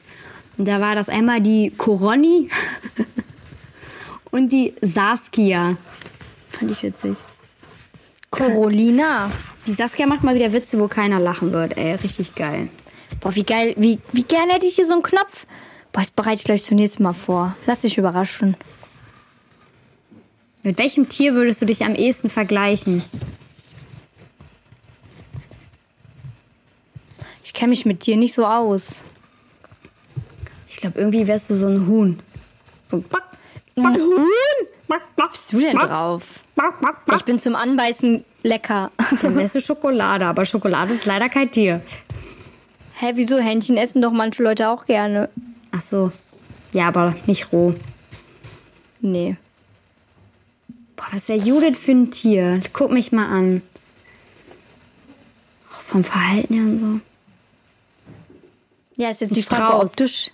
A: Und da war das einmal die Koroni und die Saskia. Fand ich witzig.
B: Corolina.
A: Die Saskia macht mal wieder Witze, wo keiner lachen wird, ey. Richtig geil.
B: Boah, wie geil, wie, wie gerne hätte ich hier so einen Knopf. Boah, das bereite ich gleich zum nächsten Mal vor. Lass dich überraschen.
A: Mit welchem Tier würdest du dich am ehesten vergleichen?
B: Ich kenne mich mit Tieren nicht so aus.
A: Ich glaube, irgendwie wärst du so ein Huhn. So back,
B: Ein Huhn? Was bist du denn drauf? Ich bin zum Anbeißen lecker.
A: Dann wärst du Schokolade, aber Schokolade ist leider kein Tier.
B: Hä, wieso? Hähnchen essen doch manche Leute auch gerne.
A: Ach so. Ja, aber nicht roh.
B: Nee.
A: Boah, was wäre Judith für ein Tier? Guck mich mal an. Auch vom Verhalten her und so.
B: Ja, ist jetzt
A: Ein
B: die Frage, optisch.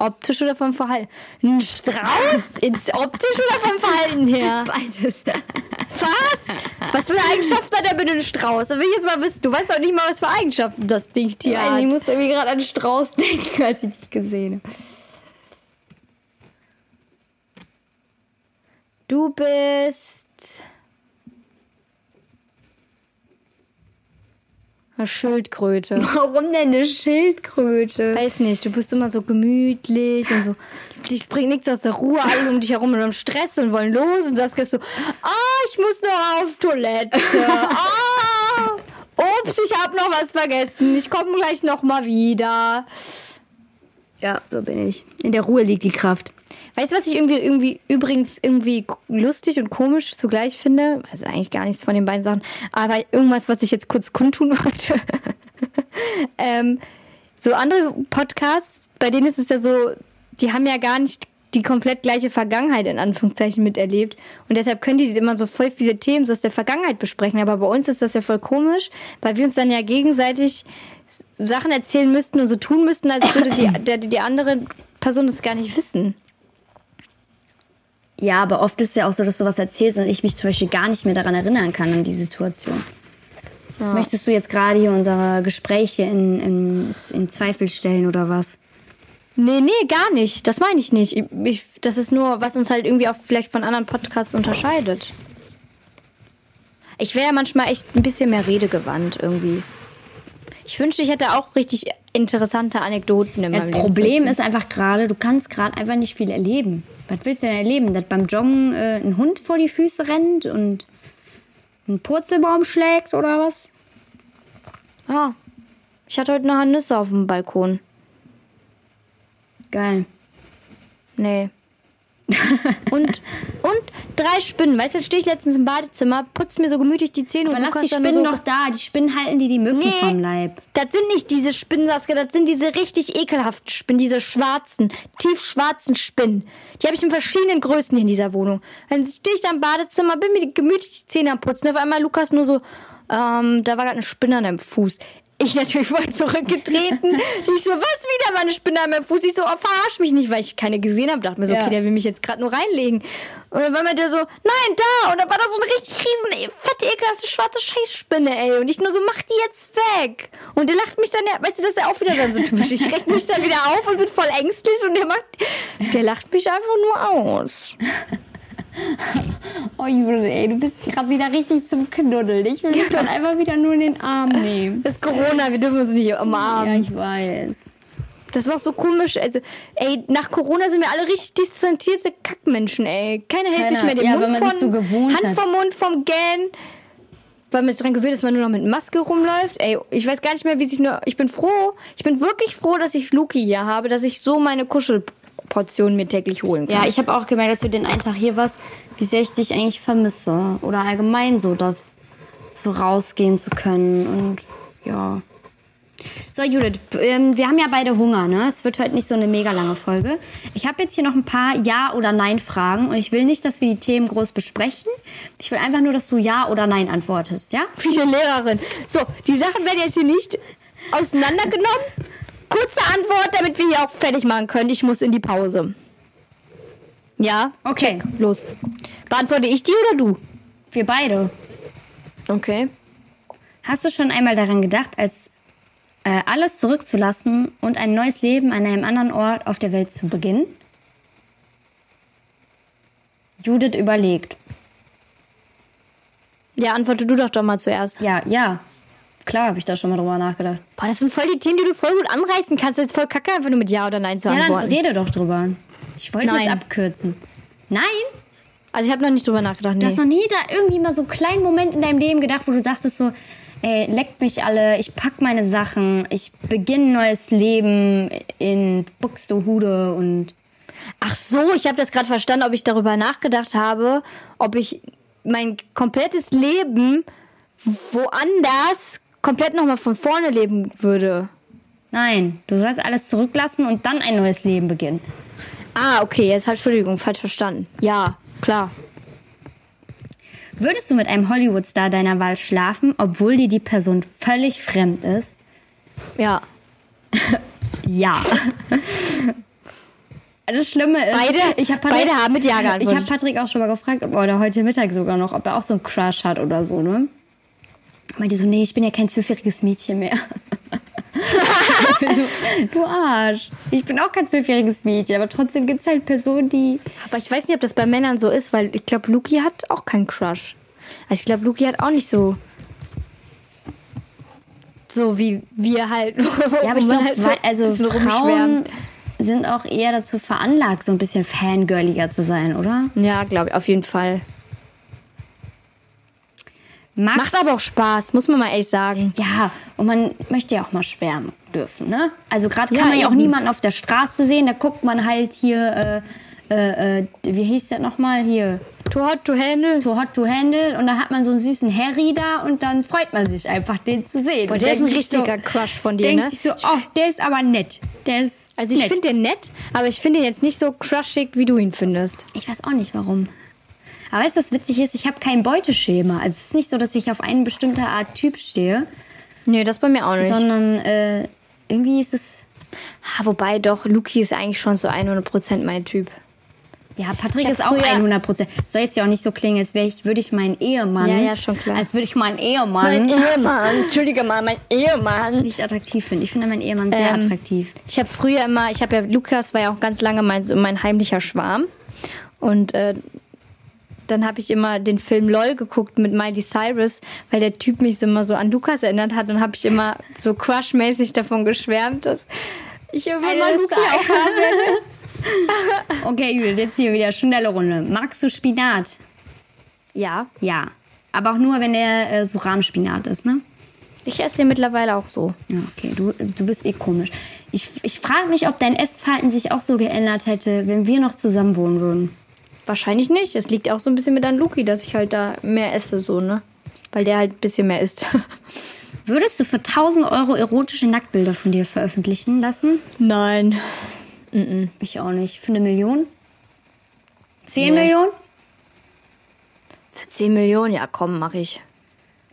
B: Optisch oder vom Verhalten? Ein Strauß? Ins optisch oder vom Verhalten her?
A: Beides.
B: Was? Was für eine Eigenschaft hat der bitte ein Strauß? Da will ich jetzt mal wissen. Du weißt doch nicht mal, was für Eigenschaften das Ding Tier
A: Ja, ich
B: hat.
A: musste irgendwie gerade an Strauß denken, als ich dich gesehen habe.
B: Du bist. Eine Schildkröte.
A: Warum denn eine Schildkröte?
B: Weiß nicht, du bist immer so gemütlich und so. Dich bringt nichts aus der Ruhe, alle um dich herum und am Stress und wollen los und sagst gehst so, ah, ich muss noch auf Toilette. Ah, ups, ich hab noch was vergessen. Ich komme gleich noch mal wieder.
A: Ja, so bin ich. In der Ruhe liegt die Kraft.
B: Weißt du, was ich irgendwie, irgendwie übrigens irgendwie lustig und komisch zugleich finde? Also eigentlich gar nichts von den beiden Sachen, aber irgendwas, was ich jetzt kurz kundtun wollte. ähm, so andere Podcasts, bei denen ist es ja so, die haben ja gar nicht die komplett gleiche Vergangenheit in Anführungszeichen miterlebt und deshalb können die immer so voll viele Themen so aus der Vergangenheit besprechen, aber bei uns ist das ja voll komisch, weil wir uns dann ja gegenseitig Sachen erzählen müssten und so tun müssten, als würde die, der, die andere Person das gar nicht wissen.
A: Ja, aber oft ist ja auch so, dass du was erzählst und ich mich zum Beispiel gar nicht mehr daran erinnern kann, an die Situation. Möchtest du jetzt gerade hier unsere Gespräche in, in, in Zweifel stellen oder was?
B: Nee, nee, gar nicht. Das meine ich nicht. Ich, ich, das ist nur, was uns halt irgendwie auch vielleicht von anderen Podcasts unterscheidet. Ich wäre ja manchmal echt ein bisschen mehr redegewandt irgendwie. Ich wünschte, ich hätte auch richtig interessante Anekdoten in
A: Das
B: meinem Leben.
A: Problem ist einfach gerade, du kannst gerade einfach nicht viel erleben. Was willst du denn erleben? Dass beim Joggen äh, ein Hund vor die Füße rennt und ein Purzelbaum schlägt oder was?
B: Ja. Ich hatte heute noch Nüsse auf dem Balkon.
A: Geil.
B: Nee. Und, und drei Spinnen. Weißt du, jetzt stehe ich letztens im Badezimmer, putze mir so gemütlich die Zähne
A: Aber
B: und
A: lass die Spinnen
B: so
A: noch da. Die Spinnen halten dir die Mücken
B: Nee.
A: vom Leib.
B: Das sind nicht diese Spinnen, Saskia, das sind diese richtig ekelhaften Spinnen, diese schwarzen, tiefschwarzen Spinnen. Die habe ich in verschiedenen Größen in dieser Wohnung. Dann stehe ich da im Badezimmer, bin mir gemütlich die Zähne am Putzen. Auf einmal Lukas nur so, ähm, da war gerade eine Spinne an deinem Fuß. Ich natürlich voll zurückgetreten. ich so, was wieder mal eine Spinne an meinem Fuß? Ich so, oh, verarsch mich nicht, weil ich keine gesehen habe. Dachte mir so,
A: Ja.
B: okay, der will mich jetzt gerade nur reinlegen. Und dann war mir der so, nein, da. Und dann war da so eine richtig riesen, ey, fette, ekelhafte, schwarze Scheißspinne, ey. Und ich nur so, mach die jetzt weg. Und der lacht mich dann, ja, weißt du, das ist ja auch wieder dann so typisch. Ich reck mich dann wieder auf und bin voll ängstlich und der macht, der lacht mich einfach nur aus.
A: Oh Judith, ey, du bist gerade wieder richtig zum Knuddeln. Ich will dich dann einfach wieder nur in den Arm nehmen.
B: Das ist Corona, wir dürfen uns nicht umarmen.
A: Ja, ich weiß.
B: Das war auch so komisch. Also, ey, nach Corona sind wir alle richtig distanzierte Kackmenschen, ey. Keiner hält
A: Keiner.
B: sich mehr den
A: Ja,
B: Mund von,
A: so gewohnt
B: Hand
A: hat.
B: vom Mund, vom Gähnen. Weil man sich daran gewöhnt, dass man nur noch mit Maske rumläuft. Ey, ich weiß gar nicht mehr, wie sich nur. Ich bin froh. Ich bin wirklich froh, dass ich Luki hier habe, dass ich so meine Kuschelportionen mir täglich holen kann.
A: Ja, ich habe auch gemerkt, dass du den einen Tag hier warst, wie sehr ich dich eigentlich vermisse. Oder allgemein so, das so rausgehen zu können und ja. So, Judith, ähm, wir haben ja beide Hunger, ne? Es wird heute nicht so eine mega lange Folge. Ich habe jetzt hier noch ein paar Ja- oder Nein-Fragen und ich will nicht, dass wir die Themen groß besprechen. Ich will einfach nur, dass du Ja oder Nein antwortest, ja?
B: Viele Lehrerin. So, die Sachen werden jetzt hier nicht auseinandergenommen. Kurze Antwort, damit wir hier auch fertig machen können. Ich muss in die Pause. Ja?
A: Okay.
B: Check. Los. Beantworte ich die oder du?
A: Wir beide.
B: Okay.
A: Hast du schon einmal daran gedacht, als Äh, alles zurückzulassen und ein neues Leben an einem anderen Ort auf der Welt zu beginnen? Judith überlegt.
B: Ja, antworte du doch doch mal zuerst.
A: Ja, ja. Klar habe ich da schon mal drüber nachgedacht.
B: Boah, das sind voll die Themen, die du voll gut anreißen kannst. Das ist voll kacke, einfach nur mit Ja oder Nein zu
A: Ja, dann
B: antworten.
A: rede doch drüber. Ich wollte es
B: Nein.
A: abkürzen. Nein?
B: also ich habe noch nicht drüber nachgedacht.
A: Du
B: Nee.
A: hast noch nie da irgendwie mal so einen kleinen Moment in deinem Leben gedacht, wo du dachtest so, ey, leckt mich alle, ich pack meine Sachen, ich beginne ein neues Leben in Buxtehude und
B: Ach so, ich habe das gerade verstanden, ob ich darüber nachgedacht habe, ob ich mein komplettes Leben woanders komplett nochmal von vorne leben würde.
A: nein, du sollst alles zurücklassen und dann ein neues Leben beginnen.
B: Ah, okay, jetzt halt, Entschuldigung, falsch verstanden. Ja, klar.
A: Würdest du mit einem Hollywood-Star deiner Wahl schlafen, obwohl dir die Person völlig fremd ist?
B: Ja.
A: Ja. Das Schlimme ist,
B: Beide-
A: ich hab
B: beide haben mit Ja
A: Ich
B: geantwortet.
A: habe Patrick auch schon mal gefragt, ob, oder heute Mittag sogar noch, ob er auch so einen Crush hat oder so, ne? Meinte so, nee, ich bin ja kein zwölfjähriges Mädchen mehr. ich bin so, du Arsch. Ich bin auch kein zwölfjähriges Mädchen, aber trotzdem gibt's halt Personen, die.
B: Aber ich weiß nicht, ob das bei Männern so ist, weil ich glaube, Luki hat auch keinen Crush. Also ich glaube, Luki hat auch nicht so. So wie wir halt.
A: Ja, aber ich glaube,
B: halt so
A: also Frauen sind auch eher dazu veranlagt, so ein bisschen fangirliger zu sein, oder?
B: Ja, glaube ich, auf jeden Fall.
A: Magst,
B: Macht aber auch Spaß, muss man mal ehrlich sagen.
A: Ja, und man möchte ja auch mal schwärmen dürfen, ne? Also gerade kann
B: Ja,
A: man ja auch niemanden auf der Straße sehen, da guckt man halt hier, äh, äh, äh, wie hieß der nochmal hier?
B: Too hot to handle.
A: Too hot to handle und dann hat man so einen süßen Harry da und dann freut man sich einfach, den zu sehen.
B: Boah,
A: Und
B: der ist ein richtiger
A: so,
B: Crush von dir,
A: denkt
B: ne?
A: sich so, oh, der ist aber nett. Der ist
B: Also ich finde den nett, aber ich finde ihn jetzt nicht so crushig, wie du ihn findest.
A: Ich weiß auch nicht warum. Aber weißt du, was witzig ist? Ich habe kein Beuteschema. Also es ist nicht so, dass ich auf eine bestimmte Art Typ stehe,
B: Nee, das bei mir auch nicht.
A: sondern äh, irgendwie ist es.
B: Ah, wobei doch, Luki ist eigentlich schon so 100% mein Typ.
A: Ja, Patrick ist auch
B: früher-
A: 100 Prozent. Soll jetzt ja auch nicht so klingen, als wäre ich, würde ich meinen Ehemann.
B: Ja, ja, schon klar.
A: Als würde ich meinen Ehemann
B: Ehemann, entschuldige mal, mein Ehemann.
A: nicht attraktiv finden. Ich finde meinen Ehemann sehr
B: Ähm,
A: attraktiv.
B: Ich habe früher immer, ich habe ja, Lukas war ja auch ganz lange mein, mein heimlicher Schwarm. Und äh, dann habe ich immer den Film LOL geguckt mit Miley Cyrus, weil der Typ mich so immer so an Lukas erinnert hat. Und habe ich immer so crushmäßig davon geschwärmt, dass ich irgendwann mal
A: klar.
B: auch werde.
A: Okay, Judith, jetzt hier wieder schnelle Runde. Magst du Spinat?
B: Ja,
A: Ja. Aber auch nur, wenn der äh, so Rahmspinat ist, ne?
B: ich esse den mittlerweile auch so.
A: Ja, okay, du, du bist eh komisch. Ich, ich frage mich, ob dein Essverhalten sich auch so geändert hätte, wenn wir noch zusammen wohnen würden.
B: Wahrscheinlich nicht. Es liegt auch so ein bisschen mit an Luki, dass ich halt da mehr esse, so, ne? Weil der halt ein bisschen mehr isst.
A: Würdest du für 1000 Euro erotische Nacktbilder von dir veröffentlichen lassen?
B: Nein.
A: Ich auch nicht. Für eine Million? 10
B: Nee.
A: Millionen?
B: Für 10 Millionen, ja komm, mache ich.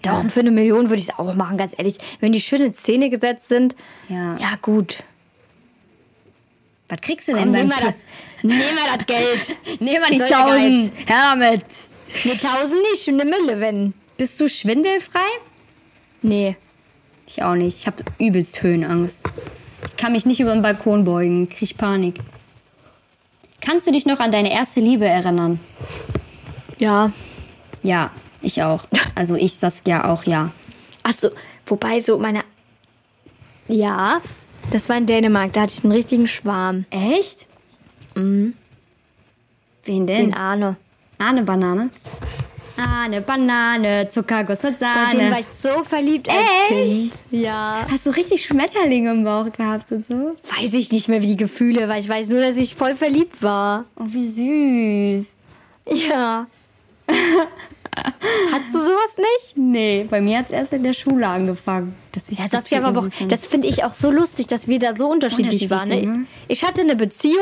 B: Doch, und für eine Million würde ich es auch machen, ganz ehrlich. Wenn die schön in Szene gesetzt sind,
A: Ja.
B: ja gut.
A: Was kriegst du
B: Komm,
A: denn beim
B: nehmen wir das, nehmen wir das Geld.
A: Nehmen wir die 1000. Her damit.
B: Ne, tausend nicht, eine Mille, wenn.
A: Bist du schwindelfrei?
B: Nee.
A: Ich auch nicht. Ich habe übelst Höhenangst. Ich kann mich nicht über den Balkon beugen. Krieg Panik. Kannst du dich noch an deine erste Liebe erinnern?
B: Ja.
A: Ja, ich auch. Also ich Saskia auch, ja.
B: Achso, wobei so meine. Ja, das war in Dänemark, da hatte ich einen richtigen Schwarm.
A: Echt? Mhm. Wen denn?
B: Den Arne.
A: Ahne Banane. Ahne Banane, Zuckerguss und
B: Bei den war
A: Sahne.
B: ich so verliebt als
A: Echt?
B: Kind. Ja.
A: Hast du richtig Schmetterlinge im Bauch gehabt und so?
B: Weiß ich nicht mehr, wie die Gefühle, weil ich weiß nur, dass ich voll verliebt war.
A: Oh, wie süß.
B: Ja. Hattest du sowas nicht?
A: Nee, bei mir hat es erst in der Schule angefangen. Dass ich
B: Ja,
A: so
B: war aber
A: süß
B: das finde ich auch so lustig, dass wir da so unterschiedlich,
A: Unterschiedlich
B: waren.
A: sind,
B: Ne?
A: ne?
B: Ich hatte eine Beziehung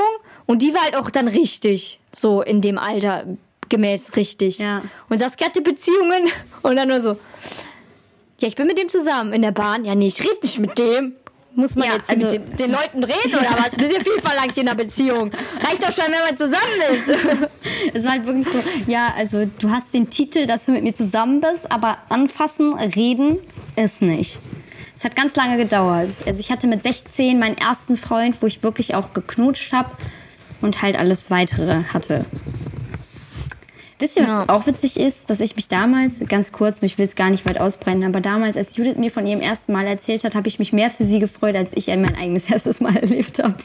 B: und die war halt auch dann richtig, so in dem Alter gemäß richtig.
A: Ja.
B: Und Saskia hatte Beziehungen und dann nur so, ja, ich bin mit dem zusammen in der Bahn. Ja, nee, ich rede nicht mit dem. Muss man
A: Ja,
B: jetzt
A: also-
B: mit den, den Leuten reden oder was? Ein bisschen viel verlangt in einer Beziehung. Reicht doch schon, wenn man zusammen ist.
A: Es war halt wirklich so, ja, also du hast den Titel, dass du mit mir zusammen bist, aber anfassen, reden ist nicht. Es hat ganz lange gedauert. Also ich hatte mit 16 meinen ersten Freund, wo ich wirklich auch geknutscht habe und halt alles weitere hatte. Wisst ihr, was
B: Ja.
A: auch witzig ist, dass ich mich damals, ganz kurz, ich will es gar nicht weit ausbreiten, aber damals, als Judith mir von ihrem ersten Mal erzählt hat, habe ich mich mehr für sie gefreut, als ich mein eigenes erstes Mal erlebt habe.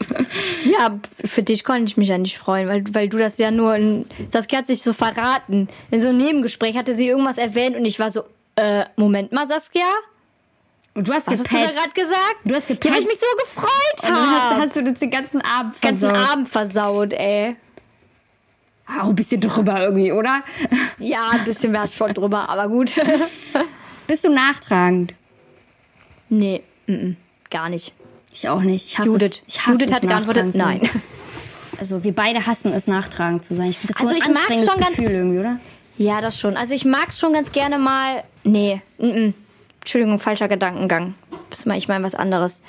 B: Ja, für dich konnte ich mich ja nicht freuen, weil, weil du das ja nur in. Saskia hat sich so verraten. In so einem Nebengespräch hatte sie irgendwas erwähnt und ich war so, äh, Moment mal, Saskia?
A: Und du hast
B: Was hast du da
A: gepetzt.
B: gerade gesagt?
A: Du hast
B: Ja, weil
A: gepetzt.
B: ich mich so gefreut
A: dann hast,
B: habe.
A: hast du den ganzen Abend
B: ganzen
A: versaut.
B: Abend versaut, ey.
A: Auch ein bisschen drüber irgendwie, oder?
B: Ja, ein bisschen wär's schon drüber, aber gut.
A: Bist du nachtragend?
B: nee, mm -mm, gar nicht.
A: Ich auch nicht. Ich hasse
B: Judith.
A: Es. Ich hasse
B: Judith
A: es,
B: hat geantwortet, nein.
A: Also wir beide hassen es, nachtragend zu sein. Ich finde das
B: Also
A: so ein
B: ich mag's
A: anstrengendes
B: schon ganz-
A: Gefühl irgendwie, oder?
B: Ja, das schon. Also ich mag schon ganz gerne mal. Nee, -mm. Entschuldigung, falscher Gedankengang. Ich meine was anderes.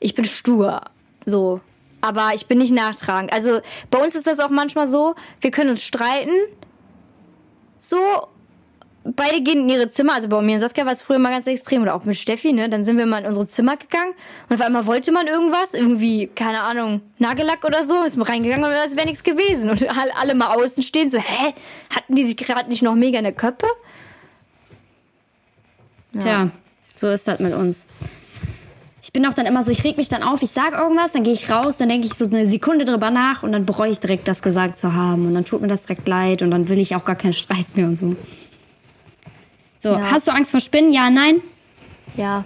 B: Ich bin stur, so. Aber ich bin nicht nachtragend. Also bei uns ist das auch manchmal so, wir können uns streiten. So, beide gehen in ihre Zimmer. Also bei mir und Saskia war es früher mal ganz extrem. Oder auch mit Steffi, ne? Dann sind wir mal in unsere Zimmer gegangen. Und auf einmal wollte man irgendwas. Irgendwie, keine Ahnung, Nagellack oder so. Ist mal reingegangen und es wäre nichts gewesen. Und alle alle mal außen stehen so, hä? Hatten die sich gerade nicht noch mega in der Köppe?
A: Tja, so ist das mit uns. Ich bin auch dann immer so, ich reg mich dann auf, ich sag irgendwas, dann gehe ich raus, dann denke ich so eine Sekunde drüber nach und dann bereue ich direkt, das gesagt zu haben. Und dann tut mir das direkt leid und dann will ich auch gar keinen Streit mehr und so. So,
B: Ja.
A: hast du Angst vor Spinnen? Ja, nein?
B: Ja.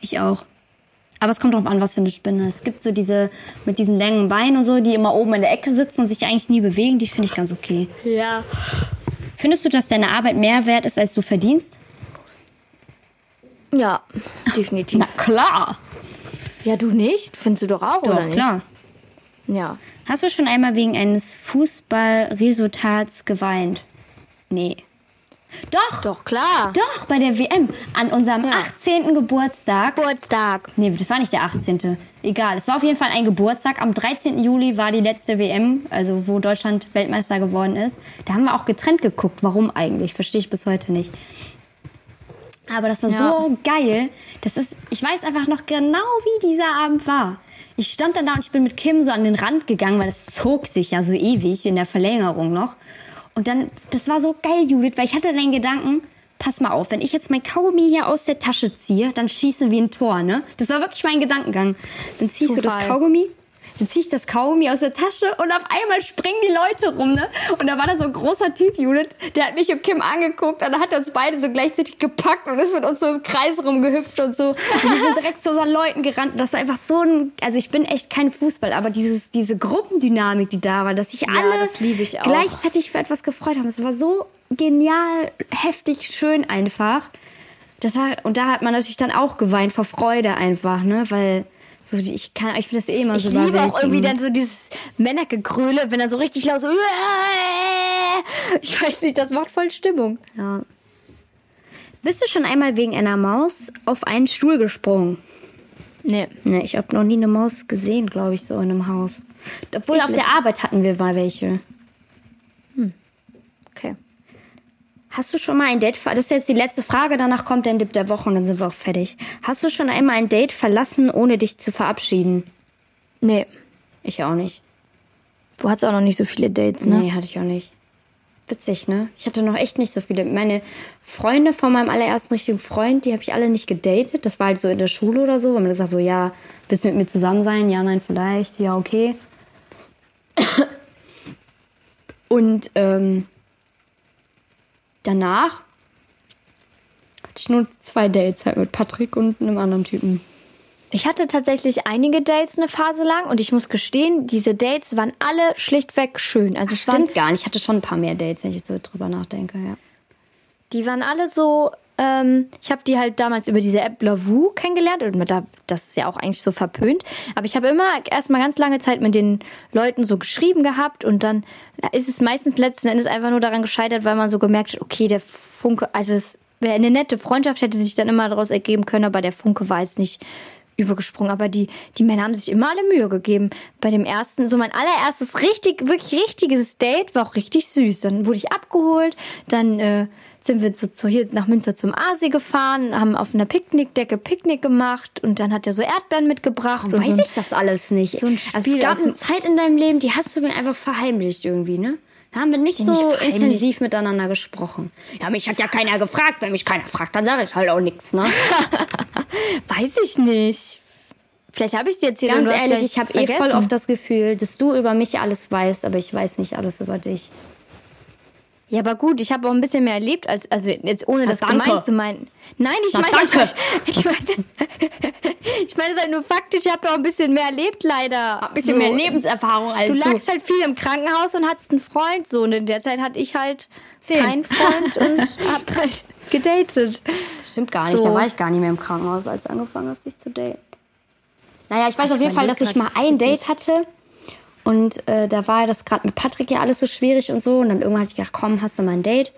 A: Ich auch. Aber es kommt drauf an, was für eine Spinne. Es gibt so diese mit diesen langen Beinen und so, die immer oben in der Ecke sitzen und sich eigentlich nie bewegen. Die finde ich ganz okay.
B: Ja.
A: Findest du, dass deine Arbeit mehr wert ist, als du verdienst?
B: Ja, definitiv.
A: klar.
B: Ja, du nicht? Findest du doch auch, oder
A: Doch,
B: nicht?
A: klar.
B: Ja.
A: Hast du schon einmal wegen eines Fußballresultats geweint? Nee. Doch,
B: Doch, klar.
A: doch, bei der WM. An unserem
B: Ja.
A: 18. Geburtstag.
B: Geburtstag.
A: Nee, das war nicht der 18. Egal, es war auf jeden Fall ein Geburtstag. Am 13. Juli war die letzte WM, also wo Deutschland Weltmeister geworden ist. Da haben wir auch getrennt geguckt. Warum eigentlich? Verstehe ich bis heute nicht. Aber das war
B: Ja.
A: so geil. Das ist, ich weiß einfach noch genau, wie dieser Abend war. Ich stand dann da und ich bin mit Kim so an den Rand gegangen, weil es zog sich ja so ewig in der Verlängerung noch. Und dann, das war so geil, Judith, weil ich hatte den Gedanken, pass mal auf, wenn ich jetzt mein Kaugummi hier aus der Tasche ziehe, dann schieße wie ein Tor, ne? Das war wirklich mein Gedankengang. Dann ziehst du das
B: Zufall.
A: Kaugummi, dann zieh ich das Kaugummi aus der Tasche und auf einmal springen die Leute rum, ne? Und da war da so ein großer Typ, Judith, der hat mich und Kim angeguckt und dann hat er uns beide so gleichzeitig gepackt und ist mit uns so im Kreis rumgehüpft und so. Und wir sind direkt zu unseren Leuten gerannt. Das war einfach so ein, also ich bin echt kein Fußball, aber dieses, diese Gruppendynamik, die da war, dass sich alle
B: das liebe ich auch.
A: gleichzeitig für etwas gefreut haben. Es war so genial, heftig, schön einfach. Das war, und da hat man natürlich dann auch geweint vor Freude einfach, ne? Weil so ich kann, ich finde das eh immer
B: Ich
A: so
B: liebe auch irgendwie dann so dieses Männergegröle, wenn er so richtig laut so. Ich weiß nicht, das macht voll Stimmung.
A: Ja. Bist du schon einmal wegen einer Maus auf einen Stuhl gesprungen?
B: Nee.
A: Ne, ich habe noch nie eine Maus gesehen, glaube ich, so in einem Haus. Obwohl
B: Ich
A: auf der Arbeit hatten wir mal welche.
B: Okay.
A: Hast du schon mal ein Date ver Das ist jetzt die letzte Frage, danach kommt der Dip der Woche und dann sind wir auch fertig. Hast du schon einmal ein Date verlassen, ohne dich zu verabschieden?
B: Nee.
A: Ich auch nicht.
B: Du hattest auch noch nicht so viele Dates, ne?
A: Nee, hatte ich auch nicht. Witzig, ne? Ich hatte noch echt nicht so viele. Meine Freunde von meinem allerersten richtigen Freund, die habe ich alle nicht gedatet. Das war halt so in der Schule oder so. Und man gesagt so, ja, willst du mit mir zusammen sein? Ja, nein, vielleicht. Ja, okay. Und ähm, danach hatte ich nur zwei Dates halt mit Patrick und einem anderen Typen.
B: Ich hatte tatsächlich einige Dates eine Phase lang und ich muss gestehen, diese Dates waren alle schlichtweg schön. Also es waren,
A: Stimmt gar nicht. Ich hatte schon ein paar mehr Dates, wenn ich jetzt so drüber nachdenke, ja.
B: die waren alle so. Ähm, ich habe die halt damals über diese App Lavu kennengelernt und da, das ist ja auch eigentlich so verpönt. Aber ich habe immer erstmal ganz lange Zeit mit den Leuten so geschrieben gehabt und dann ist es meistens letzten Endes einfach nur daran gescheitert, weil man so gemerkt hat, okay, der Funke, also es wäre eine nette Freundschaft, hätte sich dann immer daraus ergeben können, aber der Funke war jetzt nicht übergesprungen. Aber die, die Männer haben sich immer alle Mühe gegeben. Bei dem ersten, so mein allererstes richtig, wirklich richtiges Date war auch richtig süß. Dann wurde ich abgeholt, dann äh, sind wir zu, zu hier nach Münster zum Asi gefahren, haben auf einer Picknickdecke Picknick gemacht und dann hat er so Erdbeeren mitgebracht. und
A: Weiß
B: so ein,
A: ich das alles nicht.
B: so ein
A: also es gab eine Zeit in deinem Leben, die hast du mir einfach verheimlicht irgendwie, ne? Da haben wir nicht
B: nicht
A: so
B: verheimlicht.
A: intensiv miteinander gesprochen. Ja, mich hat ja keiner gefragt. Wenn mich keiner fragt, dann sage ich halt auch nichts, ne?
B: Weiß ich nicht. Vielleicht habe ich es dir erzählt.
A: Ganz ehrlich, ich habe eh voll oft das Gefühl, dass du über mich alles weißt, aber ich weiß nicht alles über dich.
B: Ja, aber gut, ich habe auch ein bisschen mehr erlebt, als also jetzt ohne das
A: danke.
B: gemein zu meinen. Nein, ich meine das halt, ich meine ich meine es halt nur faktisch, ich habe auch ein bisschen mehr erlebt leider.
A: Ein bisschen mehr Lebenserfahrung als
B: Du
A: du.
B: lagst halt viel im Krankenhaus und hattest einen Freund so und in der Zeit hatte ich halt
A: Zehn.
B: keinen Freund und hab halt gedatet.
A: Stimmt gar nicht,
B: So.
A: da war ich gar nicht mehr im Krankenhaus, als du angefangen hast, dich zu daten. Naja, ich weiß
B: Ich
A: auf jeden Fall, dass ich mal ein Date hatte. Und äh, da war das gerade mit Patrick ja alles so schwierig und so. Und dann irgendwann hatte ich gedacht, komm, hast du mal ein Date?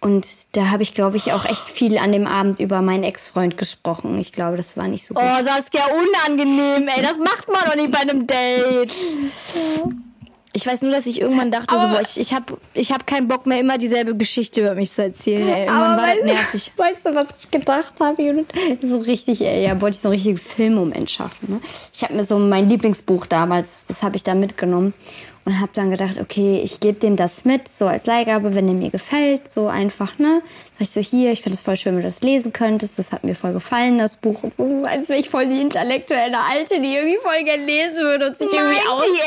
A: Und da habe ich, glaube ich, auch echt viel an dem Abend über meinen Ex-Freund gesprochen. Ich glaube, das war nicht so gut.
B: Oh, das ist ja unangenehm, ey. Das macht man doch nicht bei einem Date. Ich weiß nur, dass ich irgendwann dachte, so,
A: Aber-
B: boah, ich, ich habe ich hab keinen Bock mehr, immer dieselbe Geschichte über mich zu erzählen. Ey. Irgendwann war das nervig.
A: Weißt du, was ich gedacht habe, Judith? So richtig, ey, ja, wollte ich so einen richtigen Filmmoment schaffen. Ne? Ich habe mir so mein Lieblingsbuch damals, das habe ich da mitgenommen und habe dann gedacht, okay, ich gebe dem das mit, so als Leihgabe, wenn der mir gefällt, so einfach, ne? Sag ich so, hier, ich finde es voll schön, wenn du das lesen könntest, das hat mir voll gefallen, das Buch. Und so, so als wäre ich voll die intellektuelle Alte, die irgendwie voll gern lesen würde und sich irgendwie
B: Meint
A: auskennt.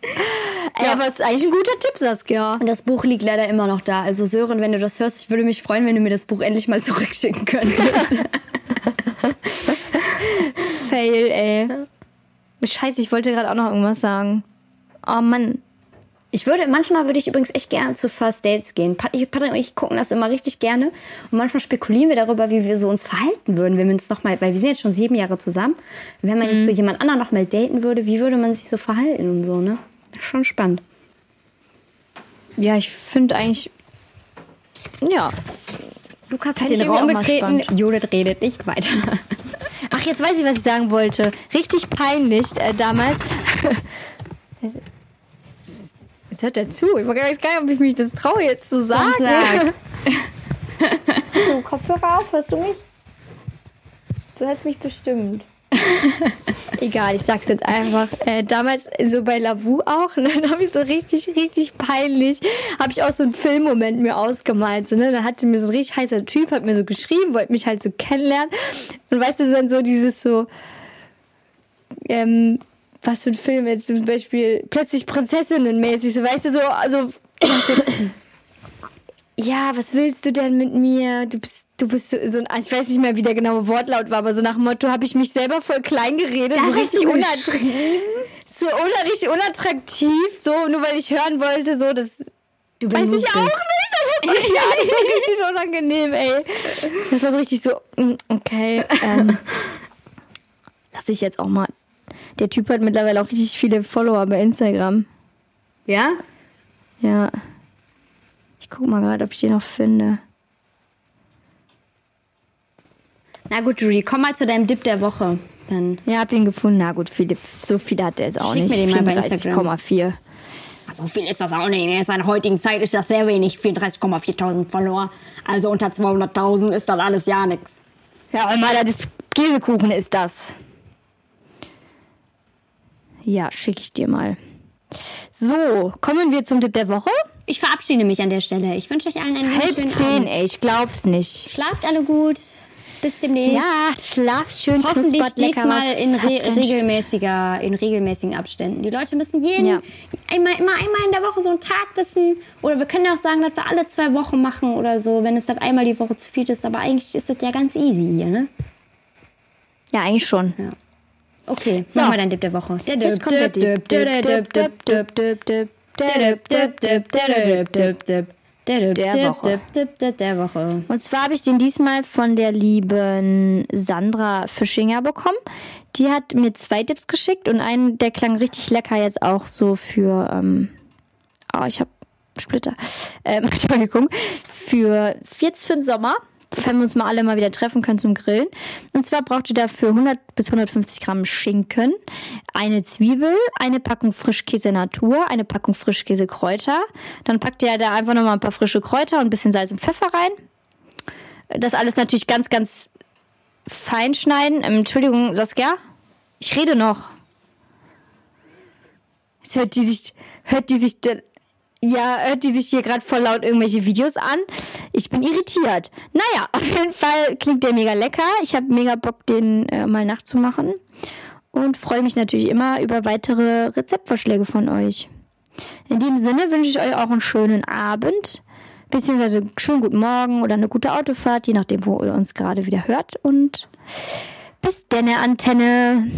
B: Ey, aber es ist eigentlich ein guter Tipp, Saskia.
A: Und das Buch liegt leider immer noch da. Also Sören, wenn du das hörst, ich würde mich freuen, wenn du mir das Buch endlich mal zurückschicken könntest.
B: Fail, ey. Scheiße, ich wollte gerade auch noch irgendwas sagen. Oh Mann.
A: Ich würde, manchmal würde ich übrigens echt gerne zu First Dates gehen. Patrick und ich gucken das immer richtig gerne. Und manchmal spekulieren wir darüber, wie wir so uns verhalten würden, wenn wir uns noch mal, weil wir sind jetzt schon sieben Jahre zusammen. Wenn man jetzt so jemand anderen noch mal daten würde, wie würde man sich so verhalten und so, ne? Das ist schon spannend.
B: Ja, ich finde eigentlich. Ja.
A: Lukas hat den Raum betreten. Judith redet nicht weiter.
B: Ach, jetzt weiß ich, was ich sagen wollte. Richtig peinlich äh, damals. Jetzt hört er zu. Ich weiß gar nicht, ob ich mich das traue, jetzt zu sagen.
A: sag.
B: So, Kopfhörer auf, hörst du mich? Du hörst mich bestimmt. Egal, ich sag's jetzt einfach. Äh, damals so bei Lavu auch, ne, dann habe ich so richtig, richtig peinlich, habe ich auch so einen Filmmoment mir ausgemalt. So, ne? Da hatte mir so ein richtig heißer Typ, hat mir so geschrieben, wollte mich halt so kennenlernen. Und weißt du, dann so dieses so, ähm, was für ein Film jetzt zum Beispiel, plötzlich Prinzessinnen-mäßig, so weißt du, so, also ja, was willst du denn mit mir? Du bist, du bist so, so ein, ich weiß nicht mehr, wie der genaue Wortlaut war, aber so nach dem Motto habe ich mich selber voll klein geredet,
A: Das
B: so richtig unattraktiv, so una, richtig unattraktiv, so nur weil ich hören wollte, so das
A: Du
B: weiß ich auch nicht, das ist ja, das war richtig unangenehm, ey. Das war so richtig so, mm, okay, ähm, lass ich jetzt auch mal. Der Typ hat mittlerweile auch richtig viele Follower bei Instagram.
A: Ja?
B: Ja. Ich guck mal gerade, ob ich den noch finde.
A: Na gut, Judy, komm mal zu deinem Dip der Woche. Dann.
B: Ja, hab ihn gefunden. Na gut, viele, so viele hat er jetzt auch
A: Schick
B: nicht.
A: mir den mal bei Instagram.
B: 34,4.
A: So viel ist das auch nicht. In seiner heutigen Zeit ist das sehr wenig. 34,4.000 Follower. Also unter 200.000 ist das alles ja nichts.
B: Ja, und mal das Käsekuchen ist das. Ja, schicke ich dir mal. So, kommen wir zum Tipp der Woche.
A: Ich verabschiede mich an der Stelle. Ich wünsche euch allen einen
B: Halb
A: schönen
B: zehn,
A: Abend.
B: ey, ich glaub's nicht.
A: Schlaft alle gut. Bis demnächst.
B: Ja, schlaft schön,
A: Hoffentlich diesmal
B: was.
A: in, re regelmäßiger, in regelmäßigen Abständen. Die Leute müssen jeden,
B: Ja.
A: einmal, immer einmal in der Woche so einen Tag wissen. Oder wir können ja auch sagen, dass wir alle zwei Wochen machen oder so, wenn es dann einmal die Woche zu viel ist. Aber eigentlich ist das ja ganz easy hier, ne?
B: Ja, eigentlich schon.
A: Okay,
B: So.
A: machen wir dein Dip der Woche. Der
B: Jetzt kommt der Dip, Dip, Dip, Dip, Dip, Dip, Dip, Dip, Dip,
A: Der
B: Der Woche.
A: Der Woche.
B: Und zwar habe ich den diesmal von der lieben Sandra Fischinger bekommen. Die hat mir zwei Tipps geschickt und einen, der klang richtig lecker jetzt auch so für, ähm, oh, ich habe Splitter, ähm, Entschuldigung, für jetzt für den Sommer. Wenn wir uns mal alle mal wieder treffen können zum Grillen. Und zwar braucht ihr dafür 100 bis 150 Gramm Schinken, eine Zwiebel, eine Packung Frischkäse Natur, eine Packung Frischkäse Kräuter. Dann packt ihr da einfach nochmal ein paar frische Kräuter und ein bisschen Salz und Pfeffer rein. Das alles natürlich ganz, ganz fein schneiden. Ähm, Entschuldigung, Saskia, ich rede noch. Jetzt hört die sich, hört die sich, ja, hört die sich hier gerade voll laut irgendwelche Videos an. Ich bin irritiert. Naja, auf jeden Fall klingt der mega lecker. Ich habe mega Bock, den äh, mal nachzumachen. Und freue mich natürlich immer über weitere Rezeptvorschläge von euch. In dem Sinne wünsche ich euch auch einen schönen Abend, beziehungsweise einen schönen guten Morgen oder eine gute Autofahrt, je nachdem, wo ihr uns gerade wieder hört. Und bis denne, Antenne.